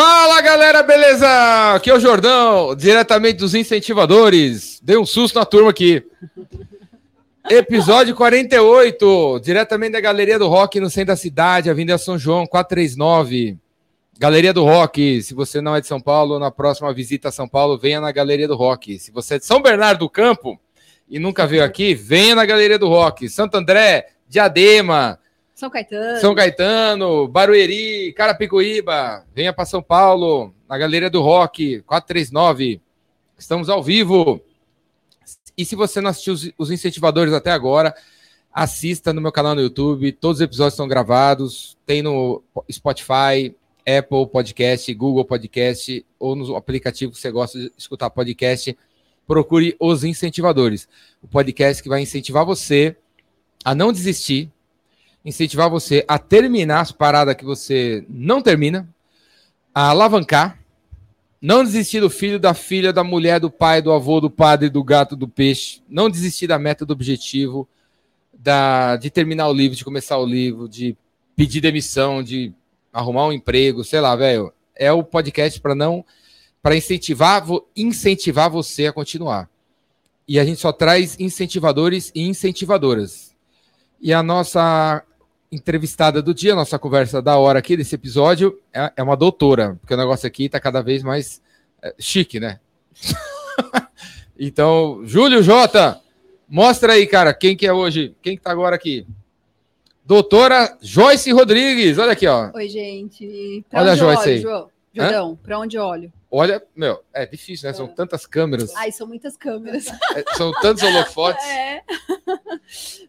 Fala galera, beleza? Aqui é o Jordão, diretamente dos incentivadores. Dei um susto na turma aqui. Episódio 48, diretamente da Galeria do Rock no centro da cidade, Avenida São João, 439. Galeria do Rock, se você não é de São Paulo, na próxima visita a São Paulo, venha na Galeria do Rock. Se você é de São Bernardo do Campo e nunca veio aqui, venha na Galeria do Rock. Santo André, Diadema, São Caetano. São Caetano, Barueri, Carapicuíba, venha para São Paulo, na Galeria do Rock, 439. Estamos ao vivo. E se você não assistiu os, incentivadores até agora, assista no meu canal no YouTube. Todos os episódios estão gravados. Tem no Spotify, Apple Podcast, Google Podcast ou no aplicativo que você gosta de escutar podcast. Procure os incentivadores. O podcast que vai incentivar você a não desistir, incentivar você a terminar as paradas que você não termina, a alavancar, não desistir do filho, da filha, da mulher, do pai, do avô, do padre, do gato, do peixe, não desistir da meta, do objetivo, da, de terminar o livro, de começar o livro, de pedir demissão, de arrumar um emprego, sei lá, velho. É o podcast para não para incentivar, incentivar você a continuar. E a gente só traz incentivadores e incentivadoras. E a nossa entrevistada do dia, nossa conversa da hora aqui desse episódio é, é uma doutora, porque o negócio aqui está cada vez mais é, chique, né? então, Júlio Jota, mostra aí, cara, quem que é hoje, quem que tá agora aqui? Doutora Joyce Rodrigues, olha aqui, ó. Oi, gente. Pra olha a Joyce olho, aí. João? Jordão, pra onde olho? Olha, meu, é difícil, né? São tantas câmeras, Ai, são muitas câmeras. é, são tantos holofotes. É.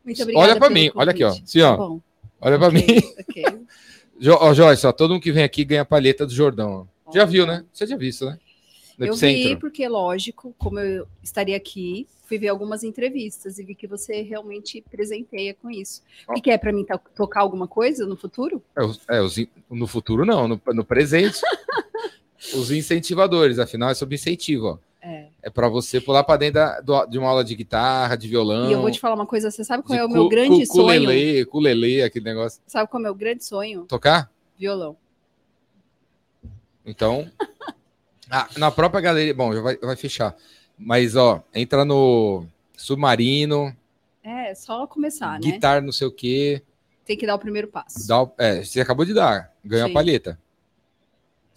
Muito obrigada. Olha pra pelo mim, olha aqui, ó. convite. Assim, ó. Tá bom. Olha pra Ok, mim. ok. Jo, ó, Joyce, ó, todo mundo que vem aqui ganha a palheta do Jordão. ó. Já viu, né? Você já viu, né? No Eu vi Epicentro. porque, lógico, como eu estaria aqui, fui ver algumas entrevistas e vi que você realmente presenteia com isso. O que, que é pra mim to- tocar alguma coisa no futuro? É, é, no futuro não, no, no presente. os incentivadores, afinal é sobre incentivo, ó. É. É para você pular para dentro da- do- de uma aula de guitarra, de violão. E eu vou te falar uma coisa, você sabe qual é o meu cu- grande cu- sonho? Ukulele, aquele negócio. Sabe qual é o meu grande sonho? Tocar? Violão. Então, ah, na própria galeria, bom, já vai, vai fechar. Mas, ó, entra no Submarino, É, só começar, né? guitarra não sei o quê. Tem que dar o primeiro passo. Dá, o- é, você acabou de dar, ganhou a palheta.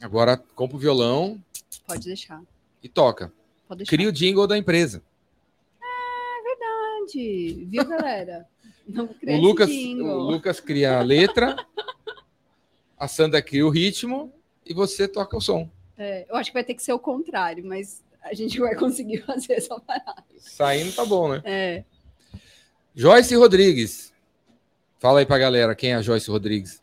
Agora, compra o violão Pode deixar. E toca. Cria o jingle da empresa. Verdade. Viu, galera? Não O Lucas, o Lucas cria a letra, a Sandra cria o ritmo e você toca o som. É, eu acho que vai ter que ser o contrário, mas a gente vai conseguir fazer essa parada. Saindo tá bom, né? É. Joyce Rodrigues. Fala aí pra galera quem é a Joyce Rodrigues.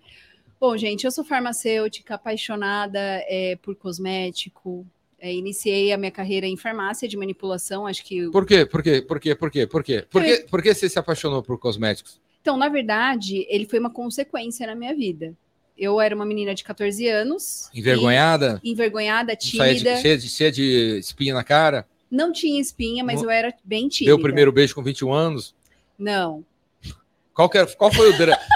Bom, gente, eu sou farmacêutica, apaixonada é, por cosmético. É, iniciei a minha carreira em farmácia de manipulação, acho que. Por quê? Por quê? Por quê? Por quê? Por quê? Por que, por que você se apaixonou por cosméticos? Então, na verdade, ele foi uma consequência na minha vida. Eu era uma menina de 14 anos. Envergonhada? e- envergonhada, tímida. de, cheia, de, cheia de espinha na cara? Não tinha espinha, mas Não- eu era bem tímida. Deu o primeiro beijo com 21 anos? Não. Qual, que era- qual foi o drama?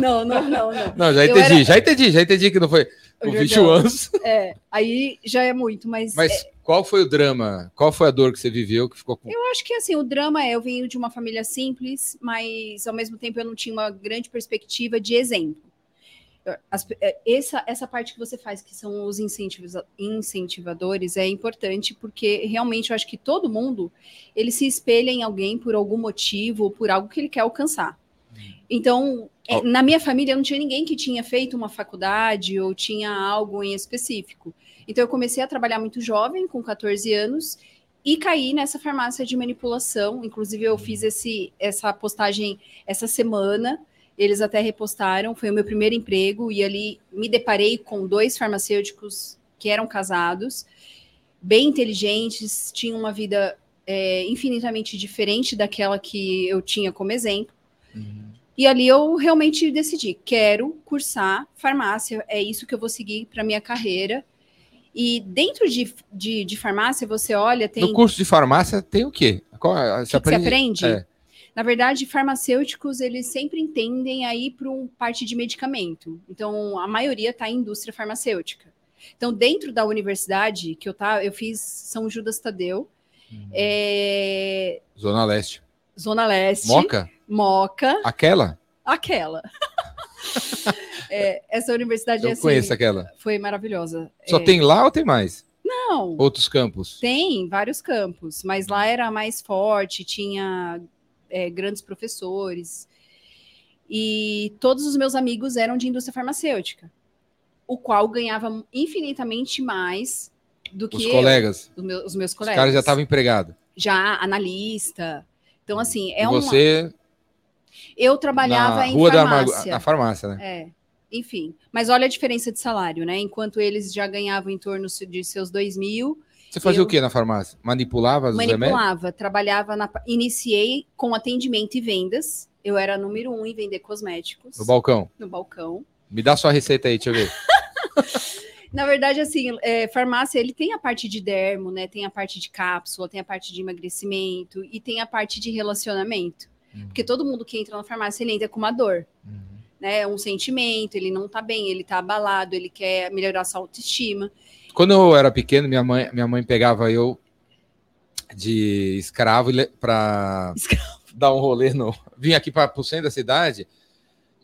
Não, não, não, não. Não, já entendi, era- já entendi, já entendi que não foi Jordão, 21 anos. É, aí já é muito, mas, Mas qual foi o drama? Qual foi a dor que você viveu que ficou com. eu acho que assim, o drama é, eu venho de uma família simples, mas ao mesmo tempo eu não tinha uma grande perspectiva de exemplo. As- é, essa, essa parte que você faz, que são os incentivos, incentivadores, é importante porque realmente eu acho que todo mundo ele se espelha em alguém por algum motivo ou por algo que ele quer alcançar. Então, Ó. na minha família não tinha ninguém que tinha feito uma faculdade ou tinha algo em específico. Então, eu comecei a trabalhar muito jovem, com 14 anos, e caí nessa farmácia de manipulação. Inclusive, eu fiz esse, essa postagem essa semana. Eles até repostaram, foi o meu primeiro emprego, e ali me deparei com dois farmacêuticos que eram casados, bem inteligentes, tinham uma vida é, infinitamente diferente daquela que eu tinha como exemplo. E ali eu realmente decidi, quero cursar farmácia, é isso que eu vou seguir para minha carreira. E dentro de, de, de farmácia, você olha, tem. No curso de farmácia tem o quê? Qual, O que que você aprende? É. Na verdade, farmacêuticos, eles sempre entendem aí para um parte de medicamento. Então, a maioria está em indústria farmacêutica. Então, dentro da universidade que eu tava, eu fiz São Judas Tadeu, Uhum. é, Zona Leste. Zona Leste, Moca? Moca, Aquela? aquela. É, essa universidade Eu assim, conheço aquela. foi maravilhosa. Só É, tem lá ou tem mais? Não, Outros campos? tem vários campos, mas lá era mais forte, tinha é, grandes professores. E todos os meus amigos eram de indústria farmacêutica, o qual ganhava infinitamente mais do que Os eu, colegas? os meus, os meus Os colegas. caras já estavam empregados. Já analista. Então, assim, é e uma. Eu trabalhava na em rua da Armago- farmácia. na farmácia, né? É, enfim. Mas olha a diferença de salário, né? Enquanto eles já ganhavam em torno de seus dois mil, Você fazia eu- o que na farmácia? Manipulava os remédios? manipulava, trabalhava na. Iniciei com atendimento e vendas. Eu era número um em vender cosméticos No balcão. no balcão. Me dá sua receita aí, deixa eu ver. Na verdade, assim, é, farmácia, ele tem a parte de dermo, né? Tem a parte de cápsula, tem a parte de emagrecimento e tem a parte de relacionamento. Porque todo mundo que entra na farmácia, ele entra com uma dor, Uhum. né? Um sentimento, ele não tá bem, ele tá abalado, ele quer melhorar sua autoestima. Quando eu era pequeno, minha mãe, minha mãe pegava eu de escravo para dar um rolê no. Vim aqui para o centro da cidade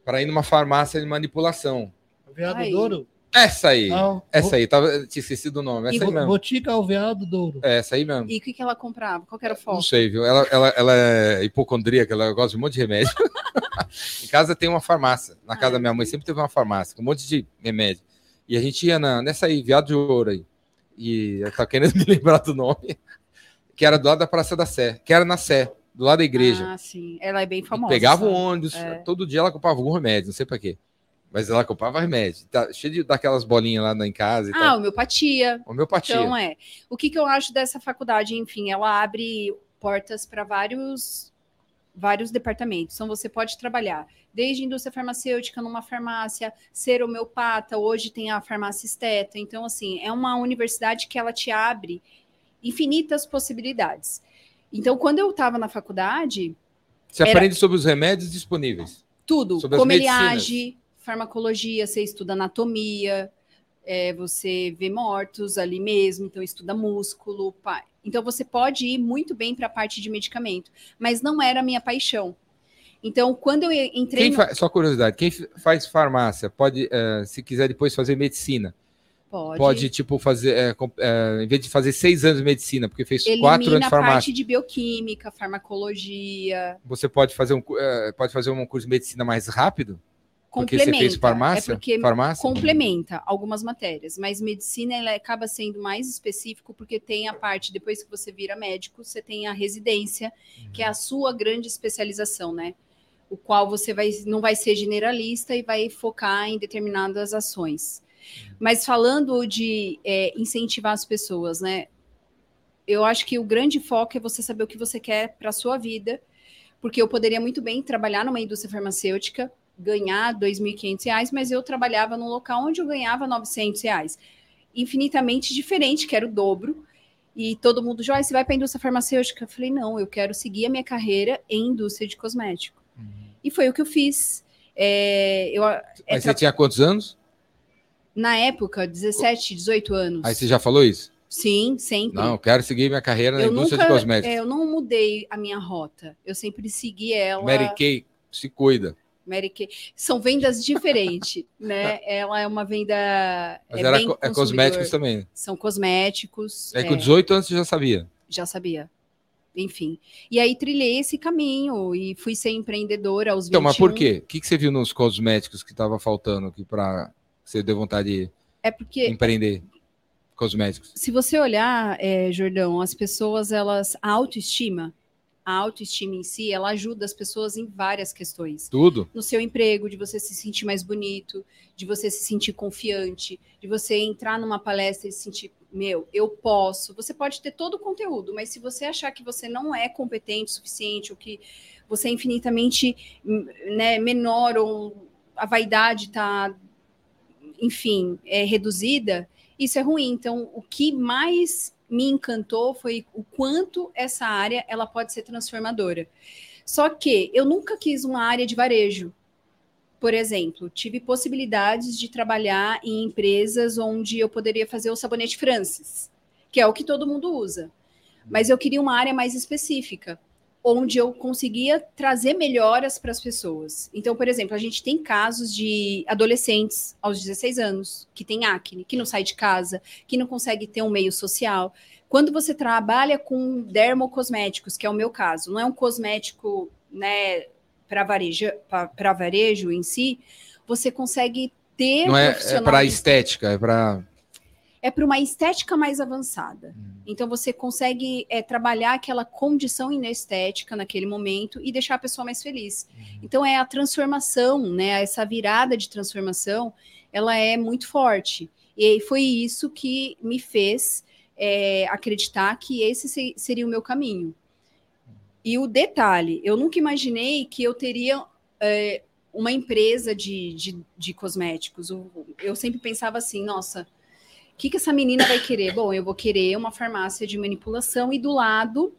para ir numa farmácia de manipulação. Veado. Douro? Essa aí. Não. Essa aí, tava, tinha esquecido o nome. Essa aí Bo- mesmo. Botica ao Veado Douro. É, essa aí mesmo. E o que, que ela comprava? Qual que era o Não foco? sei, viu? Ela, ela, ela é hipocondríaca, ela gosta de um monte de remédio. em casa tem uma farmácia. Na casa Ah, da minha mãe sempre teve uma farmácia, com um monte de remédio. E a gente ia na, nessa aí, Viado de Ouro aí. E eu tava querendo me lembrar do nome. Que era do lado da Praça da Sé, que era na Sé, do lado da igreja. Ah, sim. Ela é bem E famosa. pegava o sabe? ônibus, É. todo dia ela comprava algum remédio, não sei pra quê. Mas ela comprava remédio. Tá cheio de daquelas bolinhas lá na- em casa Ah, tal. homeopatia. Homeopatia. Então, é. O que, que eu acho dessa faculdade? Enfim, ela abre portas para vários, vários departamentos. Então, você pode trabalhar desde indústria farmacêutica numa farmácia, ser homeopata, hoje tem a farmácia esteta. Então, assim, é uma universidade que ela te abre infinitas possibilidades. Então, quando eu estava na faculdade, Você era- aprende sobre os remédios disponíveis. tudo, Sobre como ele age, farmacologia, você estuda anatomia, é, você vê mortos ali mesmo, então estuda músculo. pá. Então você pode ir muito bem para a parte de medicamento, mas não era a minha paixão. Então, quando eu entrei. No-. Só curiosidade, quem faz farmácia pode, eh, se quiser depois fazer medicina, Pode, pode, tipo, fazer, eh, eh, em vez de fazer seis anos de medicina, porque fez elimina quatro anos de a parte farmácia, de bioquímica, farmacologia, você pode fazer, um, eh, pode fazer um curso de medicina mais rápido? Porque complementa. você fez farmácia? É porque farmácia? complementa algumas matérias, mas medicina ela acaba sendo mais específico porque tem a parte depois que você vira médico, você tem a residência, que é a sua grande especialização, né? O qual você vai não vai ser generalista e vai focar em determinadas ações. Mas falando de é, incentivar as pessoas, né? Eu acho que o grande foco é você saber o que você quer para a sua vida, porque eu poderia muito bem trabalhar numa indústria farmacêutica, ganhar R$ 2.500, mas eu trabalhava num local onde eu ganhava 900 reais. Infinitamente diferente, que era o dobro. E todo mundo, Joyce, você vai para a indústria farmacêutica? Eu falei, não, eu quero seguir a minha carreira em indústria de cosmético. E foi o que eu fiz. É, eu, é tra- você tinha quantos anos? Na época, 17, 18 anos. Aí você já falou isso? Sim, sempre. Não, quero seguir minha carreira na eu indústria nunca, de cosméticos. é, eu não mudei a minha rota. Eu sempre segui ela. Mary Kay, se cuida. Mary Kay. São vendas diferentes, né? Ela é uma venda. Mas é era bem co- é cosméticos também. São cosméticos. Aí é, com 18 anos você já sabia. já sabia. Enfim. E aí trilhei esse caminho e fui ser empreendedora aos 21. Então, mas por quê? O que, que você viu nos cosméticos que estava faltando aqui para você deu vontade de É porque empreender cosméticos? se você olhar, é, Jordão, as pessoas, elas. A autoestima, a autoestima em si, ela ajuda as pessoas em várias questões. Tudo? No seu emprego, de você se sentir mais bonito, de você se sentir confiante, de você entrar numa palestra e se sentir, meu, eu posso. Você pode ter todo o conteúdo, mas se você achar que você não é competente o suficiente, ou que você é infinitamente hum, né, menor, ou a vaidade está, enfim, é reduzida, isso é ruim. Então, o que mais me encantou foi o quanto essa área ela pode ser transformadora. Só que eu nunca quis uma área de varejo. Por exemplo, tive possibilidades de trabalhar em empresas onde eu poderia fazer o sabonete Francis, que é o que todo mundo usa. Mas eu queria uma área mais específica, onde eu conseguia trazer melhoras para as pessoas. Então, por exemplo, a gente tem casos de adolescentes aos 16 anos que têm acne, que não sai de casa, que não consegue ter um meio social. Quando você trabalha com dermocosméticos, que é o meu caso, não é um cosmético, né, para varejo, para varejo em si, você consegue ter Não é, é para estética, é para é para uma estética mais avançada. Hum. Então você consegue é, trabalhar aquela condição inestética naquele momento e deixar a pessoa mais feliz. Hum. Então é a transformação, né? Essa virada de transformação, ela é muito forte. E foi isso que me fez é, acreditar que esse seria o meu caminho. E o detalhe, eu nunca imaginei que eu teria é, uma empresa de, de, de cosméticos. Eu, eu, sempre pensava assim, nossa, o que, que essa menina vai querer? Bom, eu vou querer uma farmácia de manipulação e do lado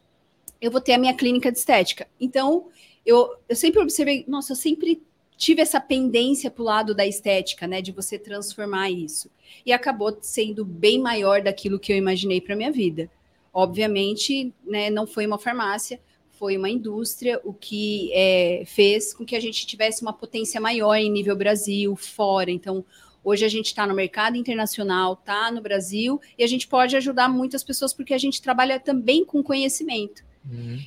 eu vou ter a minha clínica de estética. Então, eu, eu sempre observei, nossa, eu sempre tive essa pendência para o lado da estética, né? De você transformar isso. E acabou sendo bem maior daquilo que eu imaginei para minha vida. Obviamente, né, não foi uma farmácia, foi uma indústria, o que é, fez com que a gente tivesse uma potência maior em nível Brasil, fora. Então, hoje a gente está no mercado internacional, está no Brasil, e a gente pode ajudar muitas pessoas porque a gente trabalha também com conhecimento, uhum.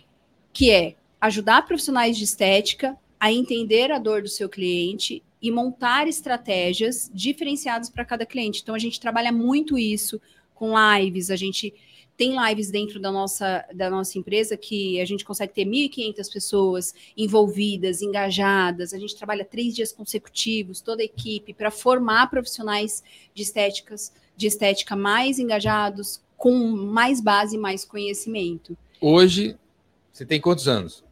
que é ajudar profissionais de estética a entender a dor do seu cliente e montar estratégias diferenciadas para cada cliente. Então, a gente trabalha muito isso com lives, a gente tem lives dentro da nossa, da nossa empresa que a gente consegue ter 1.500 pessoas envolvidas, engajadas. A gente trabalha três dias consecutivos, toda a equipe, para formar profissionais de estéticas, de estética mais engajados, com mais base e mais conhecimento. Hoje, você tem quantos anos?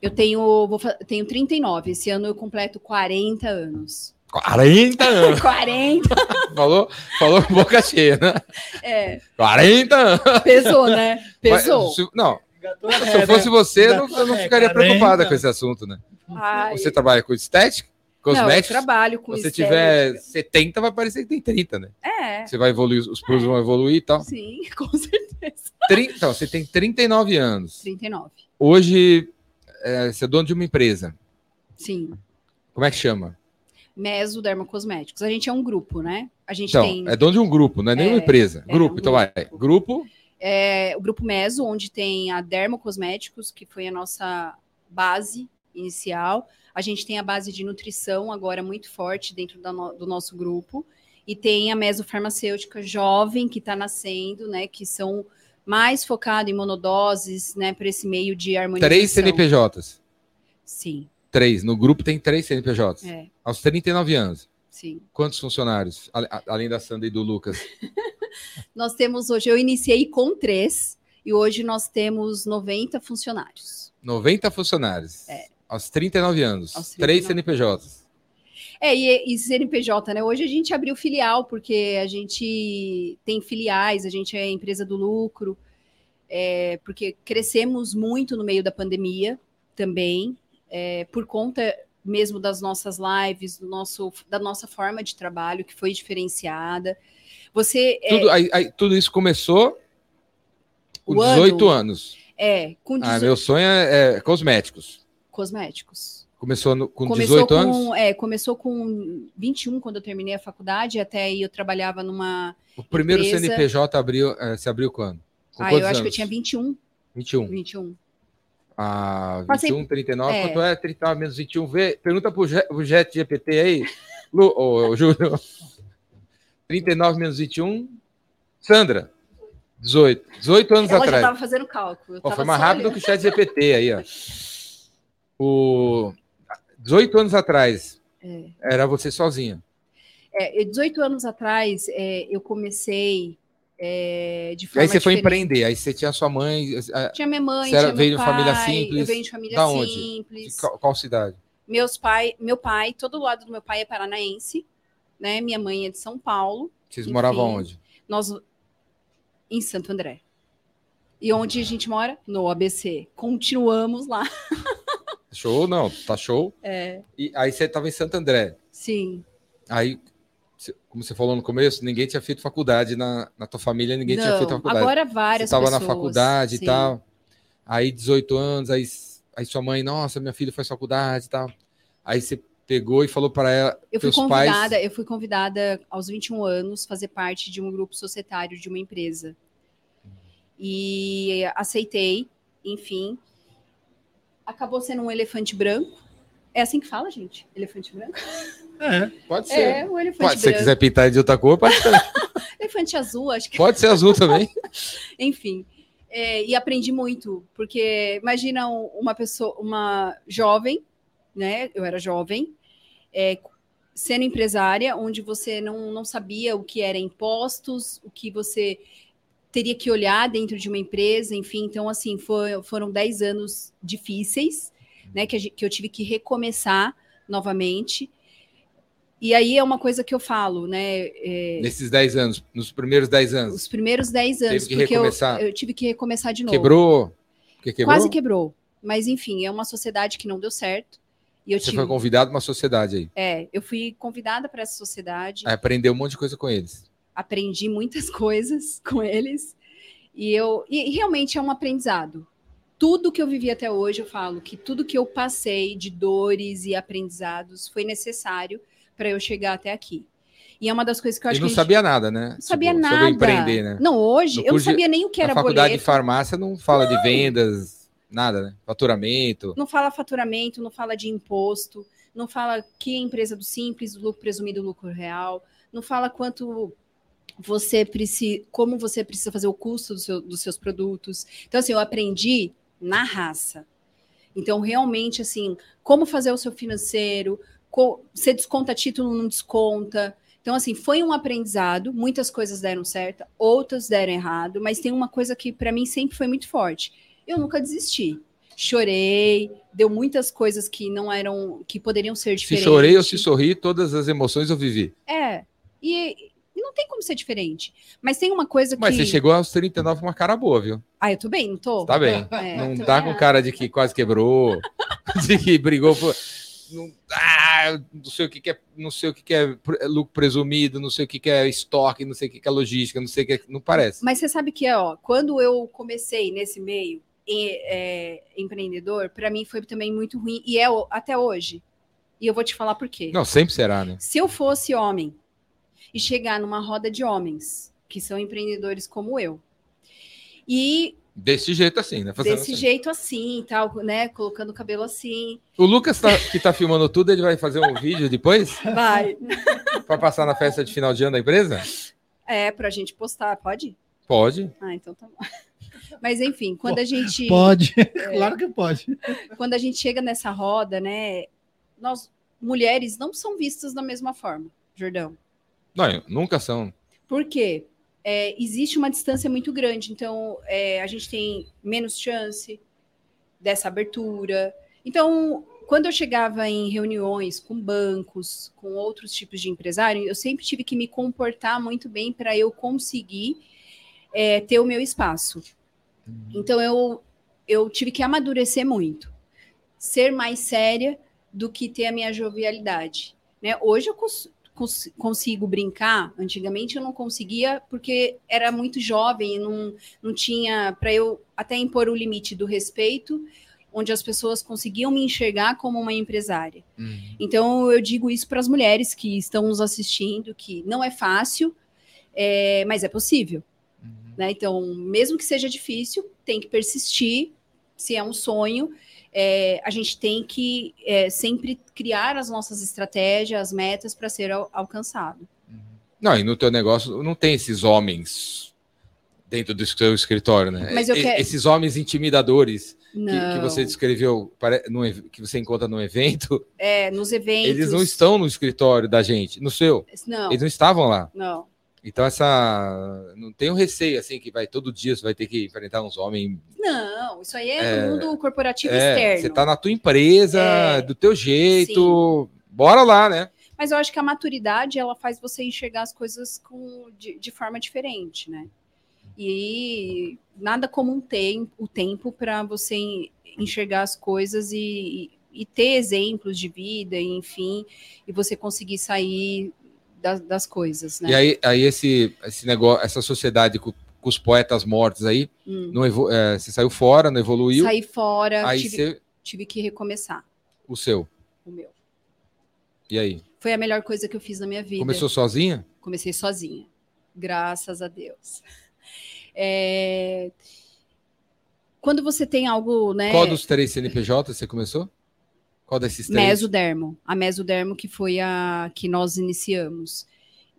Eu tenho, vou, tenho 39. Esse ano eu completo 40 anos. 40 anos. 40. falou, falou boca cheia, né? É. 40 anos. Pesou, né? Pesou. Mas, se, não. Se eu fosse você, eu não, eu não ficaria preocupada com esse assunto, né? Ai. Você trabalha com estética? Cosméticos? Não, eu trabalho com Se você tiver 70, vai parecer que tem 30, né? É. Você vai evoluir, os produtos é. vão evoluir e tal. Sim, com certeza. 30, então, você tem 39 anos. 39. Hoje, é, você é dono de uma empresa. Sim. Como é que chama? Meso Dermocosméticos. A gente é um grupo, né? A gente então, tem. É dono de um grupo, não é nenhuma é, empresa. É grupo, um então vai. Grupo. É, o grupo Meso, onde tem a Dermocosméticos, que foi a nossa base inicial. A gente tem a base de nutrição agora muito forte dentro no, do nosso grupo. E tem a mesofarmacêutica jovem que está nascendo, né? Que são mais focado em monodoses, né? Para esse meio de harmonização. Três CNPJs. Sim. Três. No grupo tem três CNPJs. É. Aos 39 anos. Sim. Quantos funcionários, além da Sandra e do Lucas? nós temos hoje, eu iniciei com três, e hoje nós temos 90 funcionários. 90 funcionários. É. Aos 39 anos. Aos 39. Três CNPJs. É, e, e CNPJ, né? Hoje a gente abriu filial, porque a gente tem filiais, a gente é empresa do lucro, é, porque crescemos muito no meio da pandemia também é, por conta mesmo das nossas lives, do nosso, da nossa forma de trabalho, que foi diferenciada. Você. É tudo, é, aí, aí, tudo isso começou com 18 ano, anos. É, com 18... Ah, meu sonho é, é cosméticos. Cosméticos. Começou no, com começou 18 com, anos? É, começou com 21 quando eu terminei a faculdade, até aí eu trabalhava numa. O primeiro empresa... CNPJ abriu, é, se abriu quando? Com ah, eu acho anos? que eu tinha 21. 21. 21. Ah, 21, 39, é. quanto é 39 menos 21? Vê, pergunta pro, pro Jet GPT aí, Lu, ô, Júlio. 39 menos 21, Sandra, 18. 18 anos Ela atrás. já estava fazendo cálculo. Ó, foi mais rápido olhando. que o Chat GPT aí, ó. O 18 anos atrás, é. era você sozinha. É, 18 anos atrás, é, eu comecei é, de forma Aí você diferente. foi empreender, aí você tinha sua mãe. Tinha minha mãe, você tinha veio de família simples. Eu venho de família da simples. De qual, qual, cidade? Meus pai, meu pai, todo lado do meu pai é paranaense, né? Minha mãe é de São Paulo. Vocês enfim, moravam onde? Nós em Santo André. E onde a gente mora? No ABC. Continuamos lá. Show, não, tá show. É, E aí você tava em Santo André. sim. Aí, como você falou no começo, ninguém tinha feito faculdade na, na tua família, ninguém tinha Não, feito faculdade. agora você várias tava pessoas. na faculdade sim. e tal. Aí, 18 anos, aí, aí sua mãe, nossa, minha filha faz faculdade e tal. Aí você pegou e falou para ela, Eu fui convidada, pais. eu fui convidada aos 21 anos fazer parte de um grupo societário de uma empresa. E aceitei, enfim. Acabou sendo um elefante branco. É assim que fala, gente? Elefante branco? É. Pode ser. É, um elefante Pode, se você branco. quiser pintar de outra cor, pode ser. Elefante azul, acho que. pode ser azul também. Enfim. É, e aprendi muito, porque imagina um- uma pessoa, uma jovem, né? Eu era jovem, é, sendo empresária, onde você não, não sabia o que era impostos, o que você teria que olhar dentro de uma empresa, enfim. Então, assim, foi- foram 10 anos difíceis, né? Que, que eu tive que recomeçar novamente. E aí é uma coisa que eu falo, né? é, Nesses 10 anos, nos primeiros 10 anos. os primeiros 10 anos, que porque eu, recomeçar. eu tive que recomeçar de novo. Quebrou? Porque quebrou? Quase quebrou. Mas enfim, é uma sociedade que não deu certo. E eu Você tive, foi convidado para uma sociedade aí. é, eu fui convidada para essa sociedade, Aí aprendeu um monte de coisa com eles. aprendi muitas coisas com eles. E eu e realmente é um aprendizado. Tudo que eu vivi até hoje, eu falo que tudo que eu passei de dores e aprendizados foi necessário para eu chegar até aqui. E é uma das coisas que eu acho E não que a gente sabia nada, né? não sabia Tipo, nada. Sobre empreender, né? Não, hoje eu não sabia nem o que era faculdade boleto. de farmácia não fala de vendas, nada, né? Faturamento. não fala faturamento, não fala de imposto, não fala que empresa do simples, lucro presumido, lucro real, não fala quanto você precisa, como você precisa fazer o custo do seu- dos seus produtos. Então, assim, eu aprendi na raça. Então, realmente, assim, como fazer o seu financeiro, você desconta título, não desconta. Então, assim, foi um aprendizado. Muitas coisas deram certo, outras deram errado, mas tem uma coisa que para mim sempre foi muito forte. Eu nunca desisti. Chorei, deu muitas coisas que não eram, que poderiam ser Se diferentes. chorei ou se sorri, todas as emoções eu vivi. É. E não tem como ser diferente. Mas tem uma coisa Mas que. você chegou aos 39 com uma cara boa, viu? Ah, eu tô bem, não tô? Tá bem. É, não tá bem. com cara de que quase quebrou, de que brigou por. Não, ah, não sei o que, que é, não sei o que, que é pre- lucro presumido, não sei o que, que é estoque, não sei o que, que é logística, não sei o que é, não parece. Mas você sabe que é, ó, quando eu comecei nesse meio e- é, empreendedor, para mim foi também muito ruim, e é até hoje. E eu vou te falar por quê. Não, sempre será, né? Se eu fosse homem e chegar numa roda de homens que são empreendedores como eu, e Desse jeito assim, né? Fazendo desse assim. jeito assim, tal, né, colocando o cabelo assim, O Lucas tá- que tá filmando tudo, ele vai fazer um vídeo depois vai. para passar na festa de final de ano da empresa? É, pra gente postar, pode? Pode. Ah, então tá bom. Mas enfim, quando a gente Pode, claro que pode. quando a gente chega nessa roda, né, nós mulheres não são vistas da mesma forma, Jordão. Não, nunca são. Por quê? É, existe uma distância muito grande, então é, a gente tem menos chance dessa abertura. Então, quando eu chegava em reuniões com bancos, com outros tipos de empresário, eu sempre tive que me comportar muito bem para eu conseguir é, ter o meu espaço. Então, eu, eu tive que amadurecer muito, ser mais séria do que ter a minha jovialidade. Né? Hoje eu cons- cons- consigo brincar, antigamente eu não conseguia, porque era muito jovem, e não, não tinha, para eu até impor o limite do respeito, onde as pessoas conseguiam me enxergar como uma empresária. Uhum. Então eu digo isso para as mulheres que estão nos assistindo, que não é fácil, é, mas é possível. Uhum. né? Então, mesmo que seja difícil, tem que persistir. Se é um sonho, é, a gente tem que é, sempre criar as nossas estratégias, as metas para ser al- alcançado. Não, e no teu negócio não tem esses homens dentro do seu escritório, né? Mas eu quero- Esses homens intimidadores que, que você descreveu, que você encontra num evento, é, nos eventos. eles não estão no escritório da gente, no seu. Não, Eles não estavam lá. não. Então essa não tem um receio assim que vai todo dia você vai ter que enfrentar uns homens. Não, isso aí é, É, do mundo corporativo É, externo. você tá na tua empresa, É, do teu jeito. Bora lá, né? Mas eu acho que a maturidade ela faz você enxergar as coisas com, de, de forma diferente, né? E nada como um tem, o tempo para você en- enxergar as coisas e, e ter exemplos de vida, enfim, e você conseguir sair das, das coisas, né? E aí, aí esse, esse negócio, essa sociedade com, com os poetas mortos aí, Hum. não é, você saiu fora, não evoluiu, Saí fora, aí tive, você, tive que recomeçar o seu. o meu. E aí? Foi a melhor coisa que eu fiz na minha vida. Começou sozinha? Comecei sozinha. Graças a Deus. É, Quando você tem algo, né? Qual dos três CNPJ você começou? Qual desses três? Mesodermo. A Mesodermo que foi a que nós iniciamos.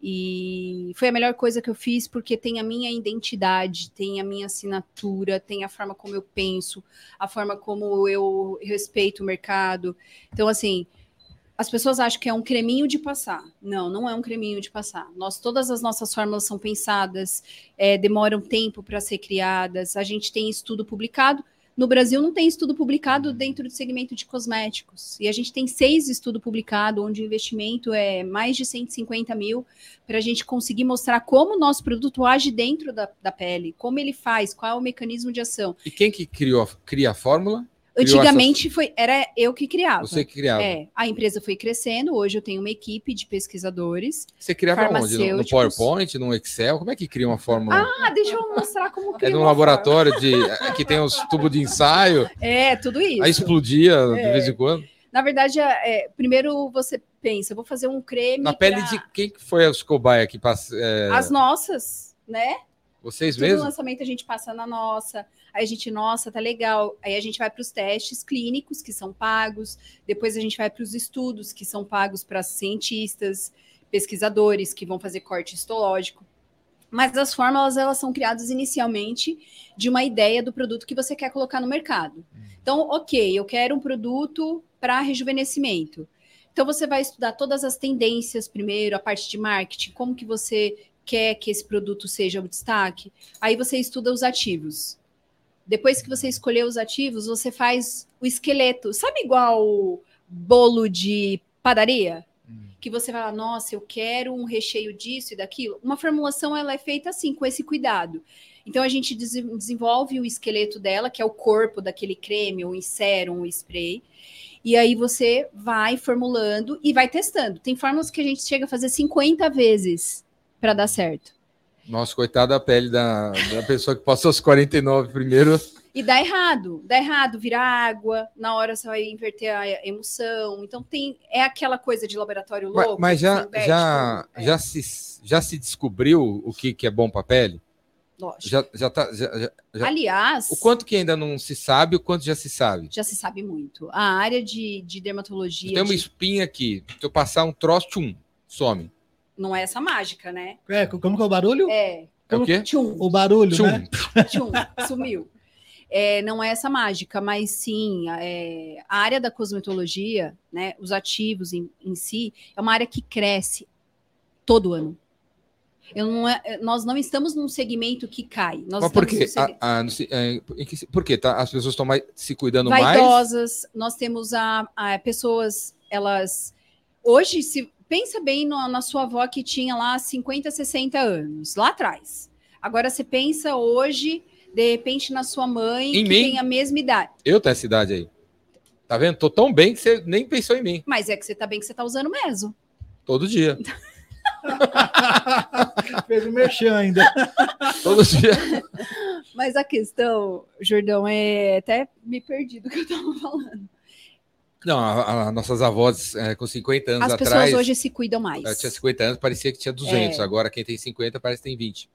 E foi a melhor coisa que eu fiz porque tem a minha identidade, tem a minha assinatura, tem a forma como eu penso, a forma como eu respeito o mercado. Então, assim, as pessoas acham que é um creminho de passar. Não, não é um creminho de passar. Nós, todas as nossas fórmulas são pensadas, é, demoram tempo para ser criadas. A gente tem estudo publicado. No Brasil não tem estudo publicado dentro do segmento de cosméticos. E a gente tem seis estudos publicados, onde o investimento é mais de 150 mil, para a gente conseguir mostrar como o nosso produto age dentro da, da pele, como ele faz, qual é o mecanismo de ação. E quem que criou, cria a fórmula? Antigamente foi, era eu que criava. Você que criava. É, a empresa foi crescendo, hoje eu tenho uma equipe de pesquisadores. Você criava onde? No, no. PowerPoint, no Excel? Como é que cria uma fórmula? Ah, deixa eu mostrar como é cria num uma laboratório de que tem os tubos de ensaio. É, tudo isso. aí explodia de É. vez em quando. Na verdade, é, primeiro você pensa, vou fazer um creme Na pele pra- de quem que foi os cobaia que passa? é, as nossas, né? vocês mesmos? lançamento a gente passa na nossa, aí a gente, nossa, tá legal. Aí a gente vai para os testes clínicos, que são pagos, depois a gente vai para os estudos, que são pagos para cientistas, pesquisadores, que vão fazer corte histológico. Mas as fórmulas, elas são criadas inicialmente de uma ideia do produto que você quer colocar no mercado. Então, ok, eu quero um produto para rejuvenescimento. Então, você vai estudar todas as tendências primeiro, a parte de marketing, como que você quer que esse produto seja o destaque. Aí você estuda os ativos. Depois que você escolheu os ativos, você faz o esqueleto. Sabe igual bolo de padaria? Que você vai lá, nossa, eu quero um recheio disso e daquilo. Uma formulação ela é feita assim, com esse cuidado. Então a gente dese- desenvolve o esqueleto dela, que é o corpo daquele creme, ou sérum, ou spray. E aí você vai formulando e vai testando. Tem fórmulas que a gente chega a fazer 50 vezes para dar certo. Nossa, coitada da pele da, da pessoa que passou os 49 primeiro. E dá errado, dá errado, vira água, na hora você vai inverter a emoção. Então tem é aquela coisa de laboratório Mas, louco. mas que já, inverte já. É, já, se, já se descobriu o que, que é bom para pele? lógico. Já, já tá, já- já- Aliás, o quanto que ainda não se sabe, o quanto já se sabe. já se sabe muito. A área de, de dermatologia Tem uma de- espinha aqui, se eu passar um troço, tchum, some. Não é essa mágica, né? É, como que é o barulho? É, É o quê? tchum, O barulho, Tchum. né? tchum, sumiu. É, não é essa mágica, mas sim, é, a área da cosmetologia, né, os ativos em, em si, é uma área que cresce todo ano. Eu não é- nós não estamos num segmento que cai. Nós Mas por quê? Ah, ah, não sei, é, que- por quê? Tá? As pessoas estão mais se cuidando mais? vaidosas, nós temos a, a pessoas, elas hoje se pensa bem no- na sua avó que tinha lá 50, 60 anos, lá atrás. Agora você pensa hoje, de repente na sua mãe Em que mim? tem a mesma idade. Eu tenho essa idade aí. Tá vendo? Tô tão bem que você nem pensou em mim. Mas é que você tá bem que você tá usando meso. Todo dia. Fez o merchan ainda. Todo dia. Mas a questão, Jordão, é até me perdi do que eu tava falando. Não, a, a- nossas avós é, com 50 anos As pessoas atrás. hoje se cuidam mais. ela tinha 50 anos, parecia que tinha 200. É. Agora quem tem 50 parece que tem 20.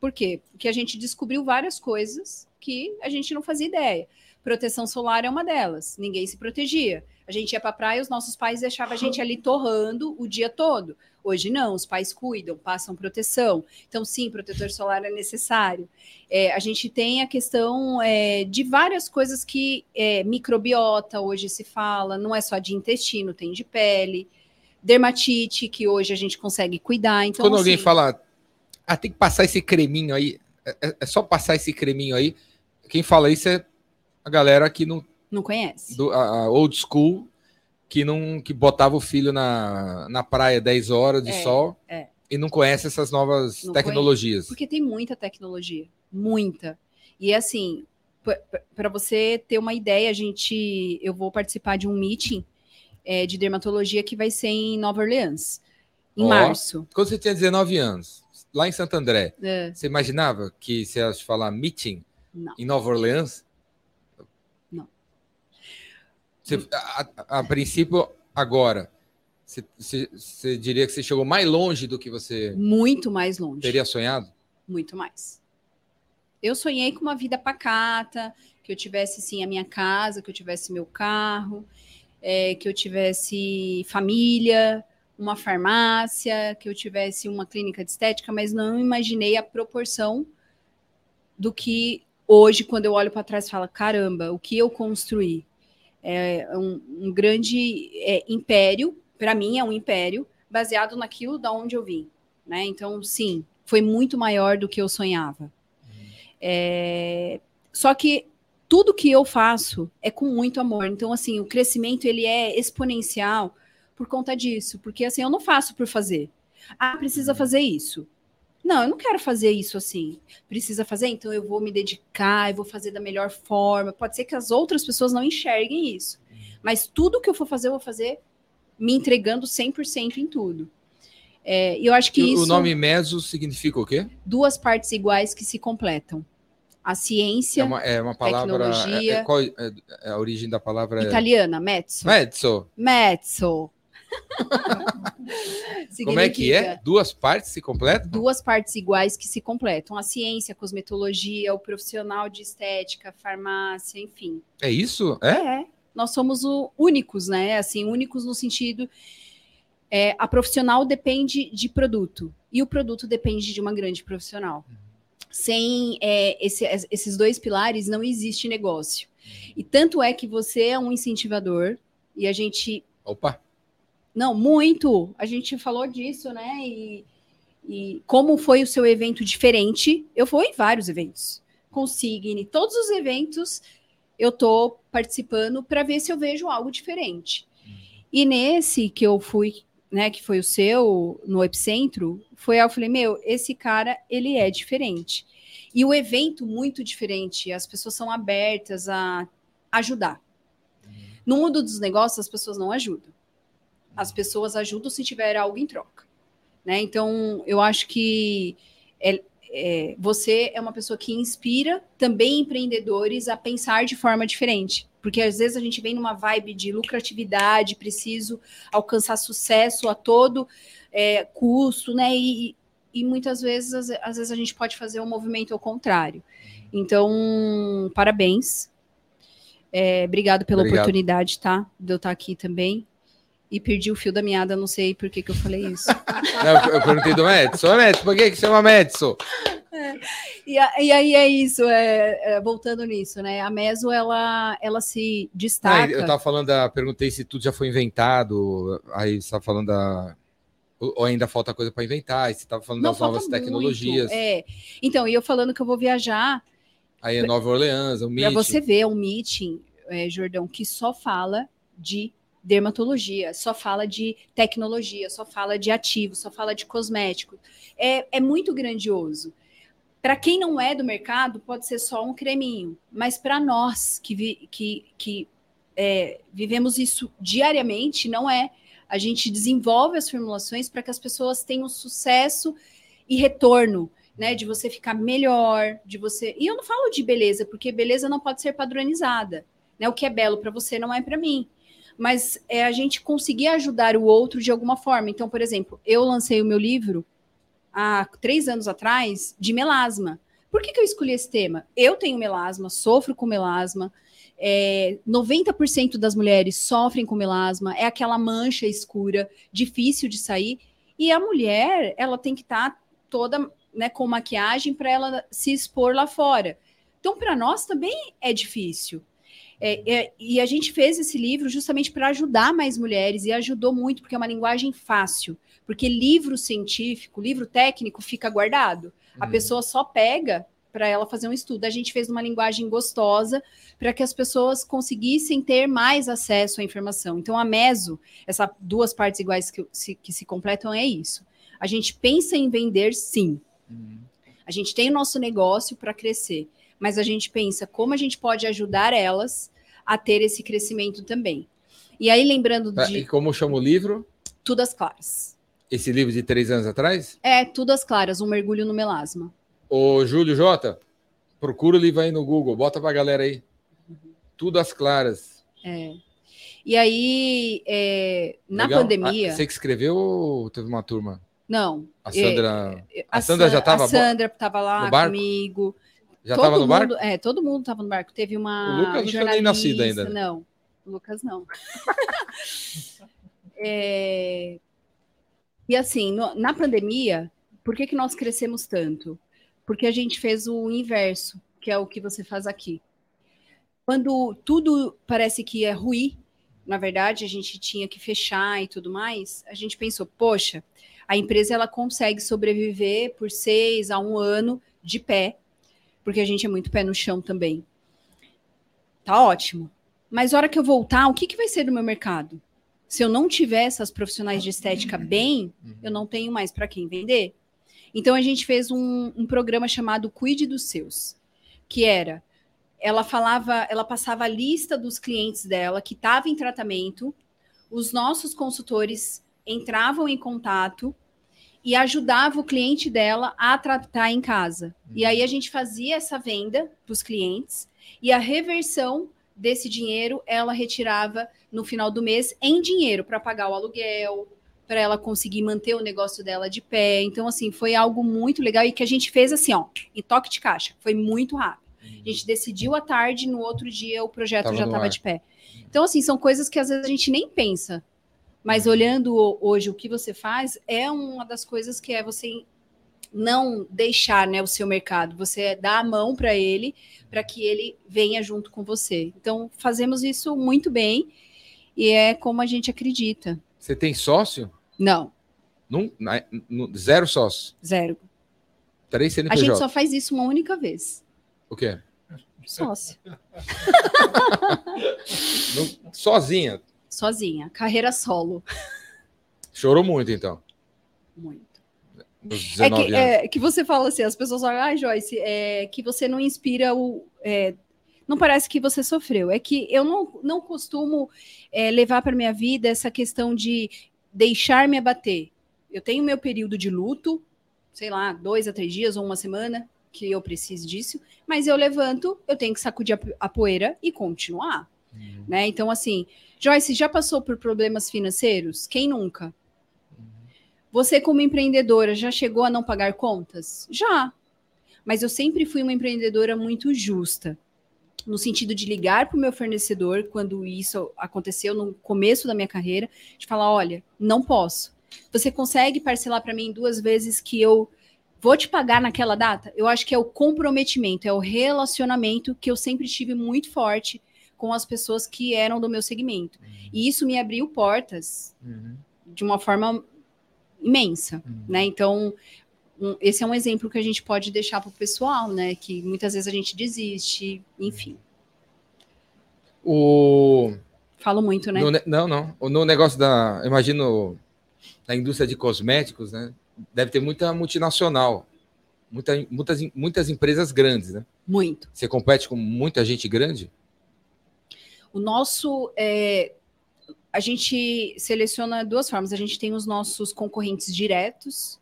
Por quê? Porque a gente descobriu várias coisas que a gente não fazia ideia. Proteção solar é uma delas. Ninguém se protegia. A gente ia para praia, os nossos pais deixavam a gente ali torrando o dia todo. Hoje não, os pais cuidam, passam proteção. Então, sim, protetor solar é necessário. É, a gente tem a questão é, de várias coisas que é, microbiota hoje se fala, não é só de intestino, tem de pele, dermatite, que hoje a gente consegue cuidar. Então, Quando alguém fala, ah, tem que passar esse creminho aí, é, é- é só passar esse creminho aí. Quem fala isso é a galera que não, não conhece. do, a, a old school, que não que botava o filho na, na praia 10 horas de É, sol é. e não conhece essas novas Não tecnologias. Porque tem muita tecnologia, muita. E assim, para você ter uma ideia, a gente, eu vou participar de um meeting é, de dermatologia que vai ser em Nova Orleans, em Ó. março. Quando você tinha 19 anos, lá em Santo André, É, você imaginava que você ia falar meeting não. em Nova Orleans? Você- a, a- a princípio, agora, você, você- diria que você chegou mais longe do que você Muito mais longe. teria sonhado? muito mais. Eu sonhei com uma vida pacata, que eu tivesse sim a minha casa, que eu tivesse meu carro, é, que eu tivesse família, uma farmácia, que eu tivesse uma clínica de estética, mas não imaginei a proporção do que hoje, quando eu olho para trás, falo: caramba, o que eu construí? É um, um grande é, império, para mim é um império, baseado naquilo da onde eu vim. Né? Então, sim, foi muito maior do que eu sonhava. É, Só que tudo que eu faço é com muito amor. Então, assim, o crescimento ele é exponencial por conta disso, porque assim eu não faço por fazer. Ah, precisa fazer isso. Não, eu não quero fazer isso assim. Precisa fazer, então eu vou me dedicar, eu vou fazer da melhor forma. Pode ser que as outras pessoas não enxerguem isso, mas tudo que eu for fazer, eu vou fazer me entregando 100% em tudo. É, e eu acho que E isso O nome Meso significa o quê? duas partes iguais que se completam. A É ciência uma, é uma palavra. tecnologia. é- é- qual é- é a origem da palavra? É... italiana, mezzo. Mezzo. Mezzo. Como é que é? Duas partes se completam? Duas partes iguais que se completam. A ciência, a cosmetologia, o profissional de estética, farmácia, enfim. É isso? É? É, nós somos o- únicos, né? Assim, únicos no sentido. é, a profissional depende de produto e o produto depende de uma grande profissional. Sem é, esse- esses dois pilares, não existe negócio. E tanto é que você é um incentivador e a gente Opa. Não, muito. A gente falou disso, né? E, e como foi o seu evento diferente? Eu fui em vários eventos. Consigne, todos os eventos eu tô participando para ver se eu vejo algo diferente. E nesse que eu fui, né, que foi o seu no Epicentro, foi eu falei, meu, esse cara, ele é diferente. E o evento muito diferente, as pessoas são abertas a ajudar. No mundo dos negócios, as pessoas não ajudam as pessoas ajudam se tiver algo em troca. Né? Então, eu acho que é- é, você é uma pessoa que inspira também empreendedores a pensar de forma diferente. Porque às vezes a gente vem numa vibe de lucratividade, preciso alcançar sucesso a todo é, custo, né? E, e muitas vezes, às, às vezes, a gente pode fazer um movimento ao contrário. Então, parabéns. É, obrigado pela Obrigado. oportunidade, tá? De eu estar aqui também. E perdi o fio da meada, não sei por que, que eu falei isso. Não, eu perguntei do Medso. Ô, Medso, por que, que chama Medso? E, a- e aí é isso, é, é, voltando nisso, né? A Meso, ela, ela se Não, destaca. eu tava falando da. Perguntei se tudo já foi inventado. Aí você tava falando da. Ou ainda falta coisa para inventar. Aí você tava falando das falta novas muito, tecnologias. É. Então, e eu falando que eu vou viajar Aí é Nova Orleans, o para Meet. você ver um meeting, é, Jordão, que só fala de dermatologia, só fala de tecnologia, só fala de ativos, só fala de cosméticos. É, é muito grandioso. Para quem não é do mercado, pode ser só um creminho, mas para nós que, vi- que, que é, vivemos isso diariamente, não é. A gente desenvolve as formulações para que as pessoas tenham sucesso e retorno, né? De você ficar melhor, de você. E eu não falo de beleza, porque beleza não pode ser padronizada. Né? O que é belo para você não é para mim. Mas é a gente conseguir ajudar o outro de alguma forma. Então, por exemplo, eu lancei o meu livro há três anos atrás de melasma. Por que, que eu escolhi esse tema? Eu tenho melasma, sofro com melasma. É, 90% das mulheres sofrem com melasma, é aquela mancha escura, difícil de sair. E a mulher, ela tem que estar toda né, com maquiagem para ela se expor lá fora. Então, para nós também é difícil. É, é, e a gente fez esse livro justamente para ajudar mais mulheres e ajudou muito, porque é uma linguagem fácil. Porque livro científico, livro técnico fica guardado. A Uhum. pessoa só pega para ela fazer um estudo. A gente fez uma linguagem gostosa para que as pessoas conseguissem ter mais acesso à informação. Então, a MESO, essas duas partes iguais que se, que se completam, é isso. A gente pensa em vender, sim. Uhum. A gente tem o nosso negócio para crescer, mas a gente pensa como a gente pode ajudar elas a ter esse crescimento também. E aí, lembrando Tá, de E como chama o livro? Tudo às Claras. Esse livro de três anos atrás? É, Tudo às Claras, um mergulho no melasma. Ô, Júlio Jota, procura o livro aí no Google, bota pra galera aí. Tudo às claras. E aí, é, na Legal? pandemia. Ah, você que escreveu ou teve uma turma? Não. A é, Sandra a Sandra San- já tava A Sandra estava lá comigo. Já estava no barco? mundo, É, todo mundo estava no barco. Teve uma. O Lucas não tinha nem nascido jornalista- ainda. Não, o Lucas não. É, E assim, no- na pandemia, por que, que nós crescemos tanto? Porque a gente fez o inverso, que é o que você faz aqui. Quando tudo parece que ia ruir, na verdade, a gente tinha que fechar e tudo mais, a gente pensou, poxa, a empresa ela consegue sobreviver por seis a um ano de pé, porque a gente é muito pé no chão também. Tá ótimo. Mas hora que eu voltar, o que, que vai ser do meu mercado? Se eu não tiver essas profissionais de estética bem, eu não tenho mais para quem vender. Então a gente fez um, um programa chamado Cuide dos Seus, que era ela falava, ela passava a lista dos clientes dela que estava em tratamento, os nossos consultores entravam em contato e ajudava o cliente dela a tratar em casa. E aí a gente fazia essa venda para os clientes e a reversão desse dinheiro ela retirava no final do mês em dinheiro para pagar o aluguel, para ela conseguir manter o negócio dela de pé. Então, assim, foi algo muito legal e que a gente fez assim, ó, em toque de caixa. Foi muito rápido. A gente decidiu à tarde, no outro dia o projeto Tava já estava de pé. Então, assim, são coisas que às vezes a gente nem pensa. Mas olhando o- hoje o que você faz, é uma das coisas que é você não deixar né, o seu mercado, você dá a mão para ele, para que ele venha junto com você. Então, fazemos isso muito bem e é como a gente acredita. Você tem sócio? Não, Num, na- no- zero sócio. zero. Três A CNPJ. gente só faz isso uma única vez. O quê? Sócio. Não- sozinha. Sozinha. Carreira solo. Chorou muito, então. Muito. É 19 que, é que você fala assim, as pessoas falam, ah, Joyce, é que você não inspira o. é, não parece que você sofreu. É que eu não, não costumo é, levar para minha vida essa questão de deixar me abater. Eu tenho meu período de luto, sei lá, dois a três dias ou uma semana, que eu preciso disso, mas eu levanto, eu tenho que sacudir a, a poeira e continuar. Uhum. Né? Então, assim, Joyce, já passou por problemas financeiros? Quem nunca? Você, como empreendedora, já chegou a não pagar contas? Já. Mas eu sempre fui uma empreendedora muito justa. No sentido de ligar para o meu fornecedor, quando isso aconteceu no começo da minha carreira, de falar: olha, não posso. Você consegue parcelar para mim duas vezes que eu vou te pagar naquela data? Eu acho que é o comprometimento, é o relacionamento que eu sempre tive muito forte com as pessoas que eram do meu segmento. E isso me abriu portas Uhum. de uma forma imensa, Uhum. né? Então, um- esse é um exemplo que a gente pode deixar para o pessoal, né? Que muitas vezes a gente desiste, enfim. O... Falo muito, né? ne- não, não. No negócio da. Imagino na indústria de cosméticos, né? Deve ter muita multinacional. Muita, muitas, muitas empresas grandes, né? Muito. Você compete com muita gente grande? O nosso. é, a gente seleciona duas formas. A gente tem os nossos concorrentes diretos